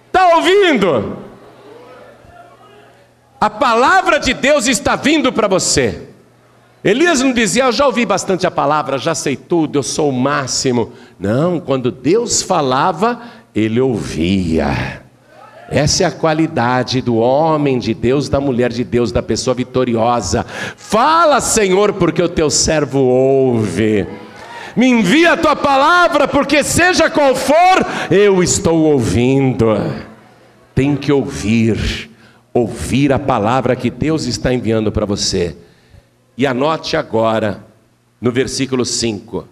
Está ouvindo? A palavra de Deus está vindo para você. Elias não dizia, eu já ouvi bastante a palavra, já sei tudo, eu sou o máximo. Não, quando Deus falava, ele ouvia. Essa é a qualidade do homem de Deus, da mulher de Deus, da pessoa vitoriosa. Fala, Senhor, porque o teu servo ouve. Me envia a tua palavra, porque seja qual for, eu estou ouvindo. Tem que ouvir, ouvir a palavra que Deus está enviando para você. E anote agora, no versículo 5,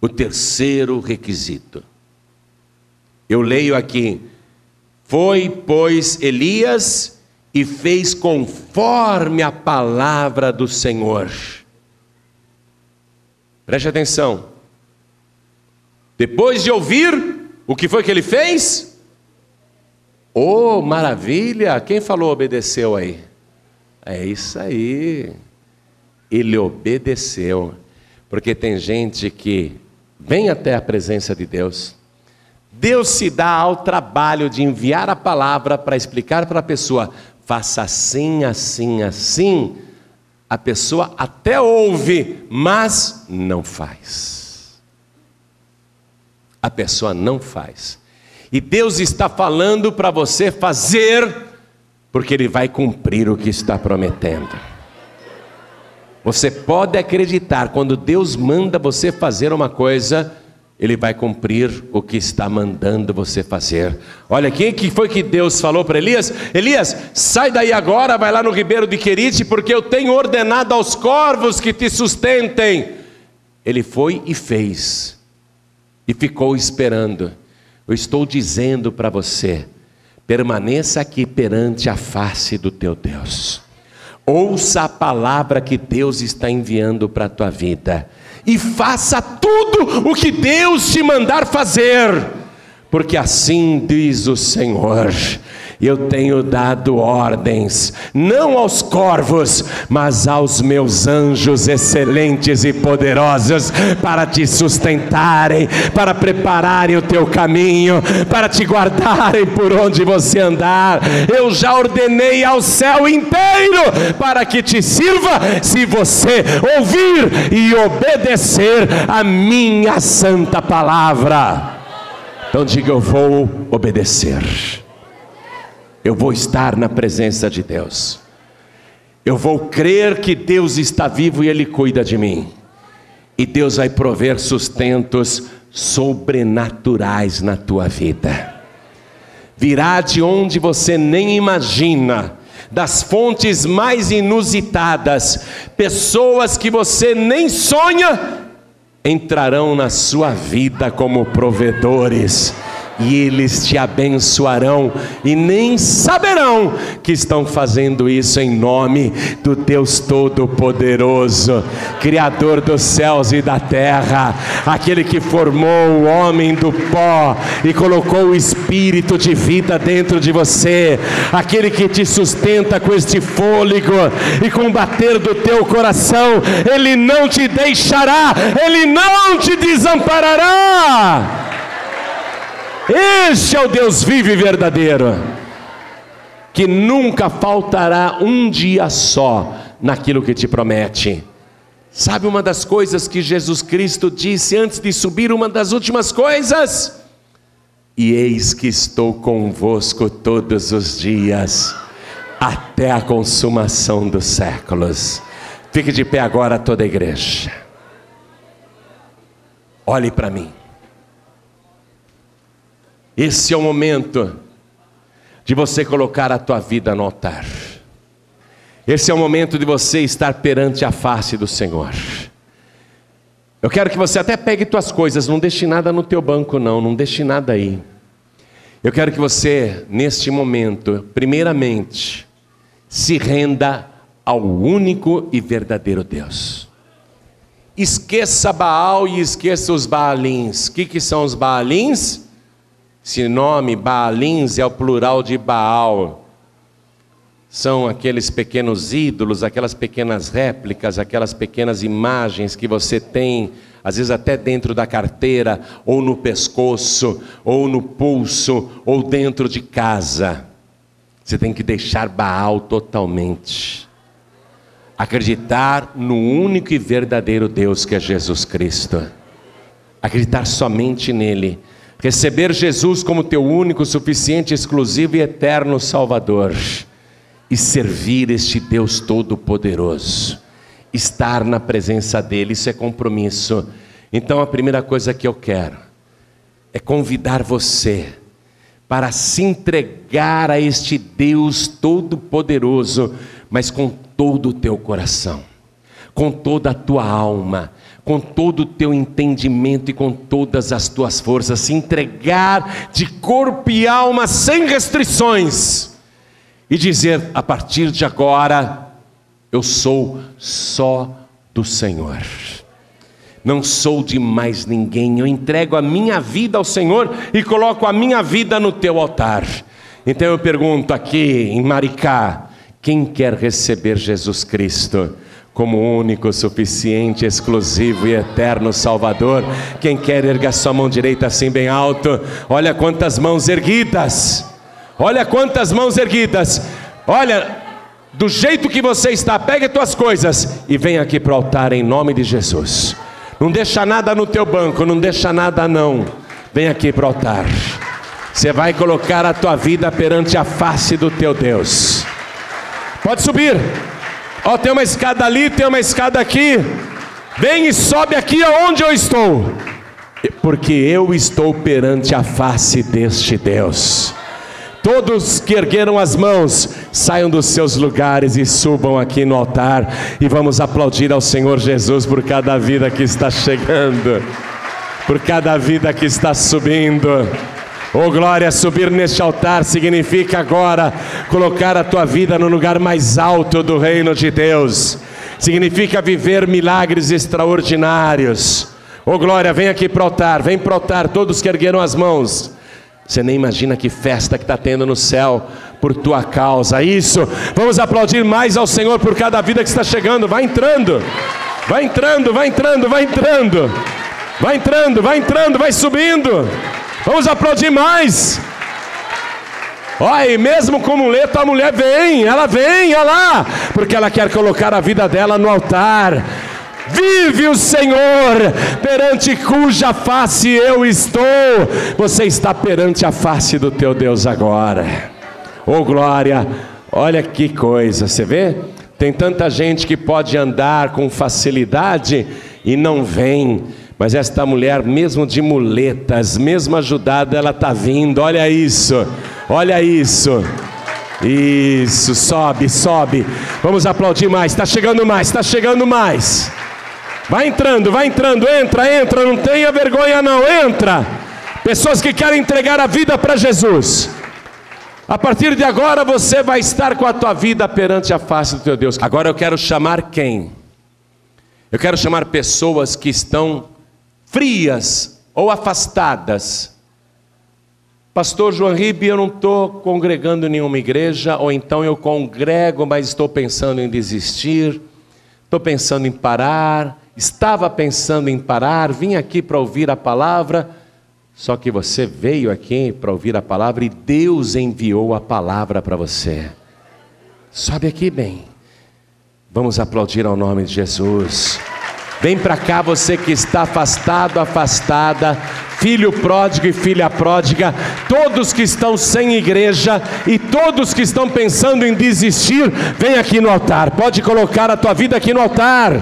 o terceiro requisito. Eu leio aqui: Foi, pois, Elias e fez conforme a palavra do Senhor. Preste atenção. Depois de ouvir, o que foi que ele fez? Oh, maravilha! Quem falou obedeceu aí? É isso aí. Ele obedeceu. Porque tem gente que Vem até a presença de Deus. Deus se dá ao trabalho de enviar a palavra para explicar para a pessoa: faça assim, assim, assim. A pessoa até ouve, mas não faz. A pessoa não faz. E Deus está falando para você fazer, porque Ele vai cumprir o que está prometendo. Você pode acreditar, quando Deus manda você fazer uma coisa, Ele vai cumprir o que está mandando você fazer. Olha, quem que foi que Deus falou para Elias? Elias, sai daí agora, vai lá no ribeiro de Querite, porque eu tenho ordenado aos corvos que te sustentem. Ele foi e fez, e ficou esperando. Eu estou dizendo para você: permaneça aqui perante a face do teu Deus. Ouça a palavra que Deus está enviando para a tua vida e faça tudo o que Deus te mandar fazer, porque assim diz o Senhor eu tenho dado ordens, não aos corvos, mas aos meus anjos excelentes e poderosos, para te sustentarem, para prepararem o teu caminho, para te guardarem por onde você andar. Eu já ordenei ao céu inteiro para que te sirva, se você ouvir e obedecer a minha santa palavra. Então diga: Eu vou obedecer eu vou estar na presença de Deus. Eu vou crer que Deus está vivo e Ele cuida de mim. E Deus vai prover sustentos sobrenaturais na tua vida. Virá de onde você nem imagina, das fontes mais inusitadas, pessoas que você nem sonha entrarão na sua vida como provedores e eles te abençoarão e nem saberão que estão fazendo isso em nome do Deus Todo-Poderoso, Criador dos céus e da terra, aquele que formou o homem do pó e colocou o espírito de vida dentro de você, aquele que te sustenta com este fôlego e com o bater do teu coração, ele não te deixará, ele não te desamparará. Este é o Deus vivo e verdadeiro, que nunca faltará um dia só naquilo que te promete. Sabe uma das coisas que Jesus Cristo disse antes de subir, uma das últimas coisas? E eis que estou convosco todos os dias, até a consumação dos séculos. Fique de pé agora, toda a igreja. Olhe para mim. Esse é o momento de você colocar a tua vida no altar. Esse é o momento de você estar perante a face do Senhor. Eu quero que você até pegue tuas coisas, não deixe nada no teu banco não, não deixe nada aí. Eu quero que você, neste momento, primeiramente, se renda ao único e verdadeiro Deus. Esqueça Baal e esqueça os Baalins. O que, que são os Baalins? Esse nome Baalins é o plural de Baal. São aqueles pequenos ídolos, aquelas pequenas réplicas, aquelas pequenas imagens que você tem, às vezes até dentro da carteira, ou no pescoço, ou no pulso, ou dentro de casa. Você tem que deixar Baal totalmente. Acreditar no único e verdadeiro Deus que é Jesus Cristo. Acreditar somente nele Receber Jesus como teu único, suficiente, exclusivo e eterno Salvador. E servir este Deus Todo-Poderoso. Estar na presença dEle, isso é compromisso. Então a primeira coisa que eu quero é convidar você para se entregar a este Deus Todo-Poderoso, mas com todo o teu coração, com toda a tua alma com todo o teu entendimento e com todas as tuas forças, se entregar de corpo e alma sem restrições e dizer: a partir de agora, eu sou só do Senhor. Não sou de mais ninguém, eu entrego a minha vida ao Senhor e coloco a minha vida no teu altar. Então eu pergunto aqui em Maricá: quem quer receber Jesus Cristo? Como único, suficiente, exclusivo e eterno Salvador. Quem quer erga sua mão direita assim bem alto. Olha quantas mãos erguidas. Olha quantas mãos erguidas. Olha, do jeito que você está, pegue as tuas coisas e vem aqui para o altar em nome de Jesus. Não deixa nada no teu banco, não deixa nada não. Vem aqui para o altar. Você vai colocar a tua vida perante a face do teu Deus. Pode subir. Ó, tem uma escada ali, tem uma escada aqui. Vem e sobe aqui aonde eu estou. Porque eu estou perante a face deste Deus. Todos que ergueram as mãos, saiam dos seus lugares e subam aqui no altar. E vamos aplaudir ao Senhor Jesus por cada vida que está chegando, por cada vida que está subindo. Oh glória, subir neste altar significa agora colocar a tua vida no lugar mais alto do reino de Deus. Significa viver milagres extraordinários. Oh glória, vem aqui para o altar, vem para o altar, todos que ergueram as mãos. Você nem imagina que festa que está tendo no céu por tua causa. Isso. Vamos aplaudir mais ao Senhor por cada vida que está chegando. Vai entrando. Vai entrando, vai entrando, vai entrando. Vai entrando, vai entrando, vai subindo. Vamos aplaudir mais. Olha, mesmo com muleta, a mulher vem, ela vem, olha lá, porque ela quer colocar a vida dela no altar. Vive o Senhor, perante cuja face eu estou. Você está perante a face do teu Deus agora. Oh glória, olha que coisa, você vê? Tem tanta gente que pode andar com facilidade e não vem mas esta mulher, mesmo de muletas, mesmo ajudada, ela está vindo. Olha isso, olha isso. Isso, sobe, sobe. Vamos aplaudir mais. Está chegando mais, está chegando mais. Vai entrando, vai entrando, entra, entra. Não tenha vergonha, não, entra. Pessoas que querem entregar a vida para Jesus. A partir de agora você vai estar com a tua vida perante a face do teu Deus. Agora eu quero chamar quem? Eu quero chamar pessoas que estão frias ou afastadas. Pastor João Ribe, eu não estou congregando nenhuma igreja, ou então eu congrego, mas estou pensando em desistir, estou pensando em parar, estava pensando em parar, vim aqui para ouvir a palavra, só que você veio aqui para ouvir a palavra e Deus enviou a palavra para você. Sobe aqui bem. Vamos aplaudir ao nome de Jesus. Vem para cá você que está afastado, afastada, filho pródigo e filha pródiga, todos que estão sem igreja e todos que estão pensando em desistir, vem aqui no altar. Pode colocar a tua vida aqui no altar.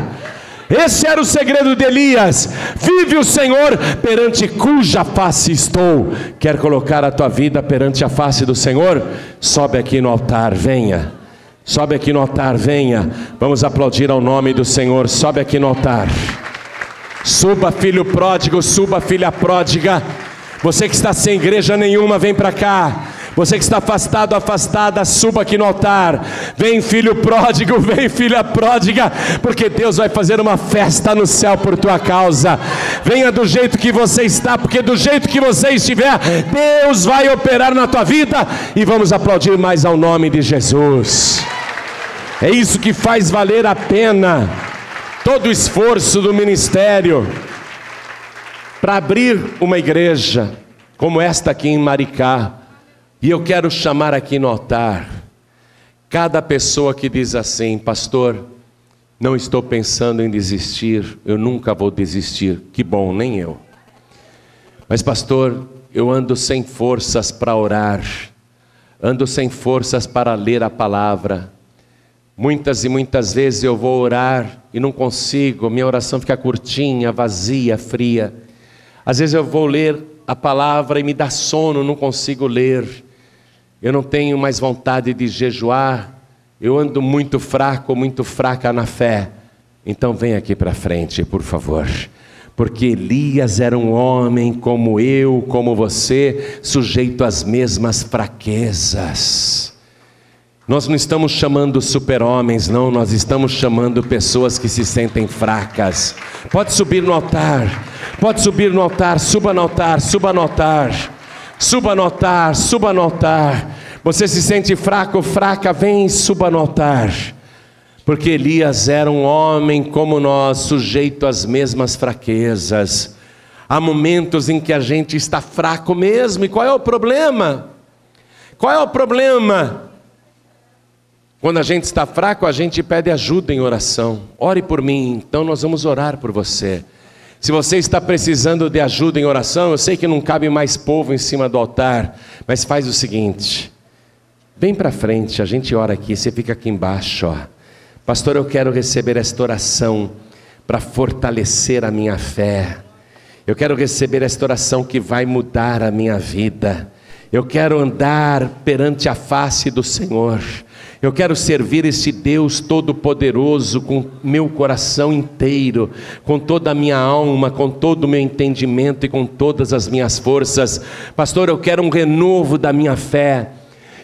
Esse era o segredo de Elias. Vive o Senhor perante cuja face estou. Quer colocar a tua vida perante a face do Senhor? Sobe aqui no altar, venha. Sobe aqui no altar, venha. Vamos aplaudir ao nome do Senhor. Sobe aqui no altar. Suba, filho pródigo, suba, filha pródiga. Você que está sem igreja nenhuma, vem para cá. Você que está afastado, afastada, suba aqui no altar. Vem, filho pródigo, [laughs] vem, filha pródiga, porque Deus vai fazer uma festa no céu por tua causa. Venha do jeito que você está, porque do jeito que você estiver, Deus vai operar na tua vida. E vamos aplaudir mais ao nome de Jesus. É isso que faz valer a pena todo o esforço do ministério para abrir uma igreja como esta aqui em Maricá. E eu quero chamar aqui no altar cada pessoa que diz assim: Pastor, não estou pensando em desistir, eu nunca vou desistir. Que bom, nem eu. Mas, pastor, eu ando sem forças para orar, ando sem forças para ler a palavra, Muitas e muitas vezes eu vou orar e não consigo, minha oração fica curtinha, vazia, fria. Às vezes eu vou ler a palavra e me dá sono, não consigo ler. Eu não tenho mais vontade de jejuar. Eu ando muito fraco, muito fraca na fé. Então vem aqui para frente, por favor. Porque Elias era um homem como eu, como você, sujeito às mesmas fraquezas. Nós não estamos chamando super-homens, não, nós estamos chamando pessoas que se sentem fracas. Pode subir no altar, pode subir no altar, suba no altar, suba no altar, suba no altar, suba. Você se sente fraco, fraca, vem, suba. Porque Elias era um homem como nós, sujeito às mesmas fraquezas. Há momentos em que a gente está fraco mesmo, e qual é o problema? Qual é o problema? Quando a gente está fraco, a gente pede ajuda em oração. Ore por mim, então nós vamos orar por você. Se você está precisando de ajuda em oração, eu sei que não cabe mais povo em cima do altar, mas faz o seguinte: vem para frente, a gente ora aqui, você fica aqui embaixo, ó. Pastor, eu quero receber esta oração para fortalecer a minha fé. Eu quero receber esta oração que vai mudar a minha vida. Eu quero andar perante a face do Senhor. Eu quero servir esse Deus Todo-Poderoso com meu coração inteiro, com toda a minha alma, com todo o meu entendimento e com todas as minhas forças. Pastor, eu quero um renovo da minha fé.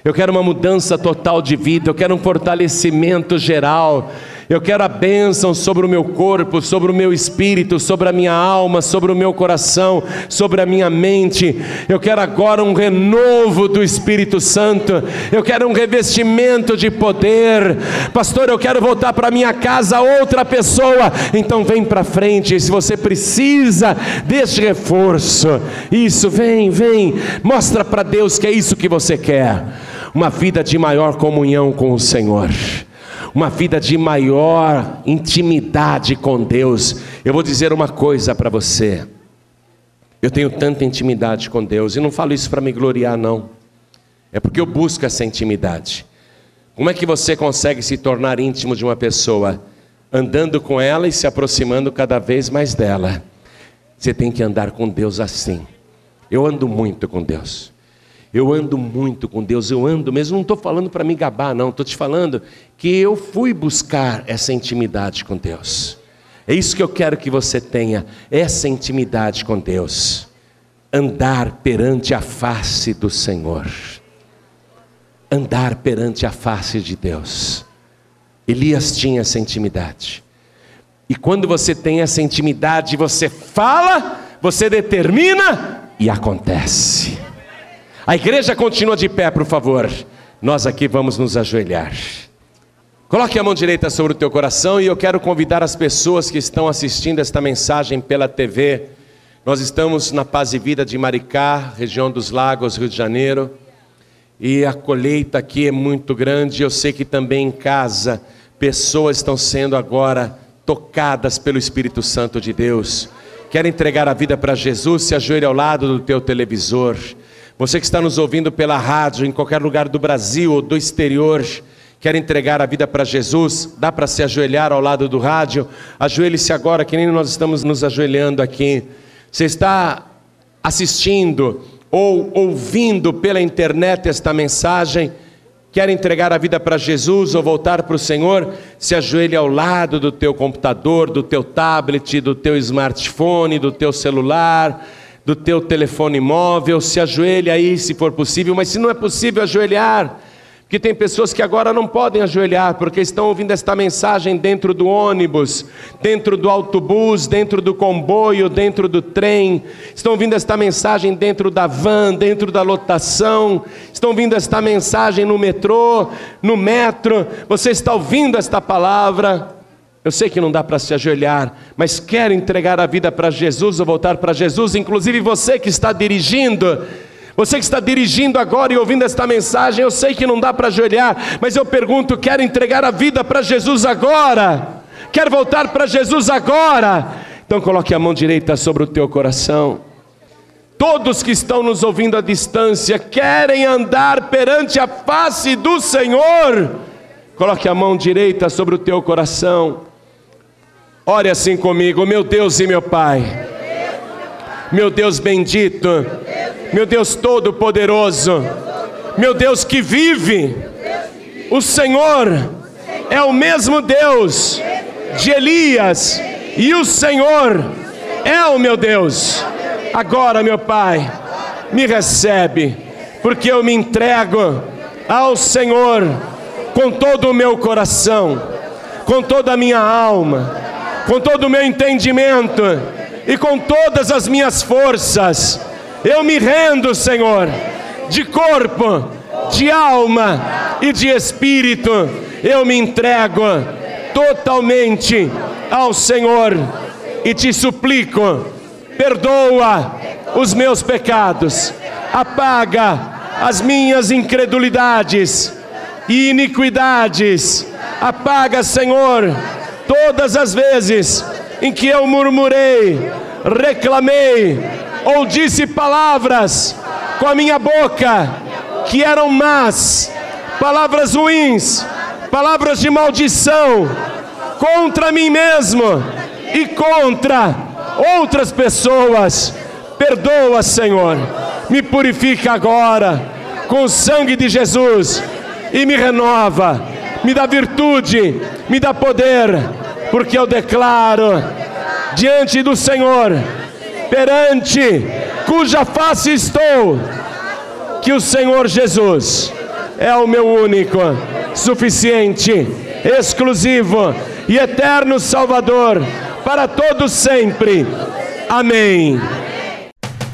Eu quero uma mudança total de vida, eu quero um fortalecimento geral. Eu quero a bênção sobre o meu corpo, sobre o meu espírito, sobre a minha alma, sobre o meu coração, sobre a minha mente. Eu quero agora um renovo do Espírito Santo. Eu quero um revestimento de poder. Pastor, eu quero voltar para minha casa outra pessoa. Então vem para frente. Se você precisa deste reforço, isso, vem, vem. Mostra para Deus que é isso que você quer. Uma vida de maior comunhão com o Senhor uma vida de maior intimidade com Deus. Eu vou dizer uma coisa para você. Eu tenho tanta intimidade com Deus, e não falo isso para me gloriar, não. É porque eu busco essa intimidade. Como é que você consegue se tornar íntimo de uma pessoa? Andando com ela e se aproximando cada vez mais dela. Você tem que andar com Deus assim. Eu ando muito com Deus. Eu ando muito com Deus, eu ando mesmo, não estou falando para me gabar, não, estou te falando que eu fui buscar essa intimidade com Deus. É isso que eu quero que você tenha, essa intimidade com Deus. Andar perante a face do Senhor. Andar perante a face de Deus. Elias tinha essa intimidade. E quando você tem essa intimidade, você fala, você determina e acontece. A igreja continua de pé, por favor. Nós aqui vamos nos ajoelhar. Coloque a mão direita sobre o teu coração e eu quero convidar as pessoas que estão assistindo esta mensagem pela TV. Nós estamos na Paz e Vida de Maricá, região dos Lagos, Rio de Janeiro. E a colheita aqui é muito grande. Eu sei que também em casa pessoas estão sendo agora tocadas pelo Espírito Santo de Deus. Quer entregar a vida para Jesus? Se ajoelhe ao lado do teu televisor. Você que está nos ouvindo pela rádio, em qualquer lugar do Brasil ou do exterior, quer entregar a vida para Jesus, dá para se ajoelhar ao lado do rádio. Ajoelhe-se agora, que nem nós estamos nos ajoelhando aqui. Você está assistindo ou ouvindo pela internet esta mensagem, quer entregar a vida para Jesus ou voltar para o Senhor, se ajoelhe ao lado do teu computador, do teu tablet, do teu smartphone, do teu celular do teu telefone móvel, se ajoelhe aí se for possível, mas se não é possível ajoelhar, porque tem pessoas que agora não podem ajoelhar porque estão ouvindo esta mensagem dentro do ônibus, dentro do autobus, dentro do comboio, dentro do trem, estão ouvindo esta mensagem dentro da van, dentro da lotação, estão ouvindo esta mensagem no metrô, no metro, você está ouvindo esta palavra, eu sei que não dá para se ajoelhar, mas quer entregar a vida para Jesus ou voltar para Jesus, inclusive você que está dirigindo, você que está dirigindo agora e ouvindo esta mensagem, eu sei que não dá para ajoelhar, mas eu pergunto: quer entregar a vida para Jesus agora? Quer voltar para Jesus agora? Então coloque a mão direita sobre o teu coração. Todos que estão nos ouvindo à distância querem andar perante a face do Senhor. Coloque a mão direita sobre o teu coração. Ore assim comigo, meu Deus e meu Pai, meu Deus bendito, meu Deus todo-poderoso, meu Deus que vive, o Senhor é o mesmo Deus de Elias, e o Senhor é o meu Deus. Agora, meu Pai, me recebe, porque eu me entrego ao Senhor com todo o meu coração, com toda a minha alma com todo o meu entendimento e com todas as minhas forças. Eu me rendo, Senhor, de corpo, de alma e de espírito. Eu me entrego totalmente ao Senhor e te suplico, perdoa os meus pecados, apaga as minhas incredulidades e iniquidades, apaga, Senhor, todas as vezes em que eu murmurei, reclamei ou disse palavras com a minha boca que eram más, palavras ruins, palavras de maldição contra mim mesmo e contra outras pessoas. Perdoa, Senhor, me purifica agora com o sangue de Jesus e me renova, me dá virtude, me dá poder, porque eu declaro diante do Senhor, perante cuja face estou, que o Senhor Jesus é o meu único, suficiente, exclusivo e eterno Salvador para todos sempre. Amém.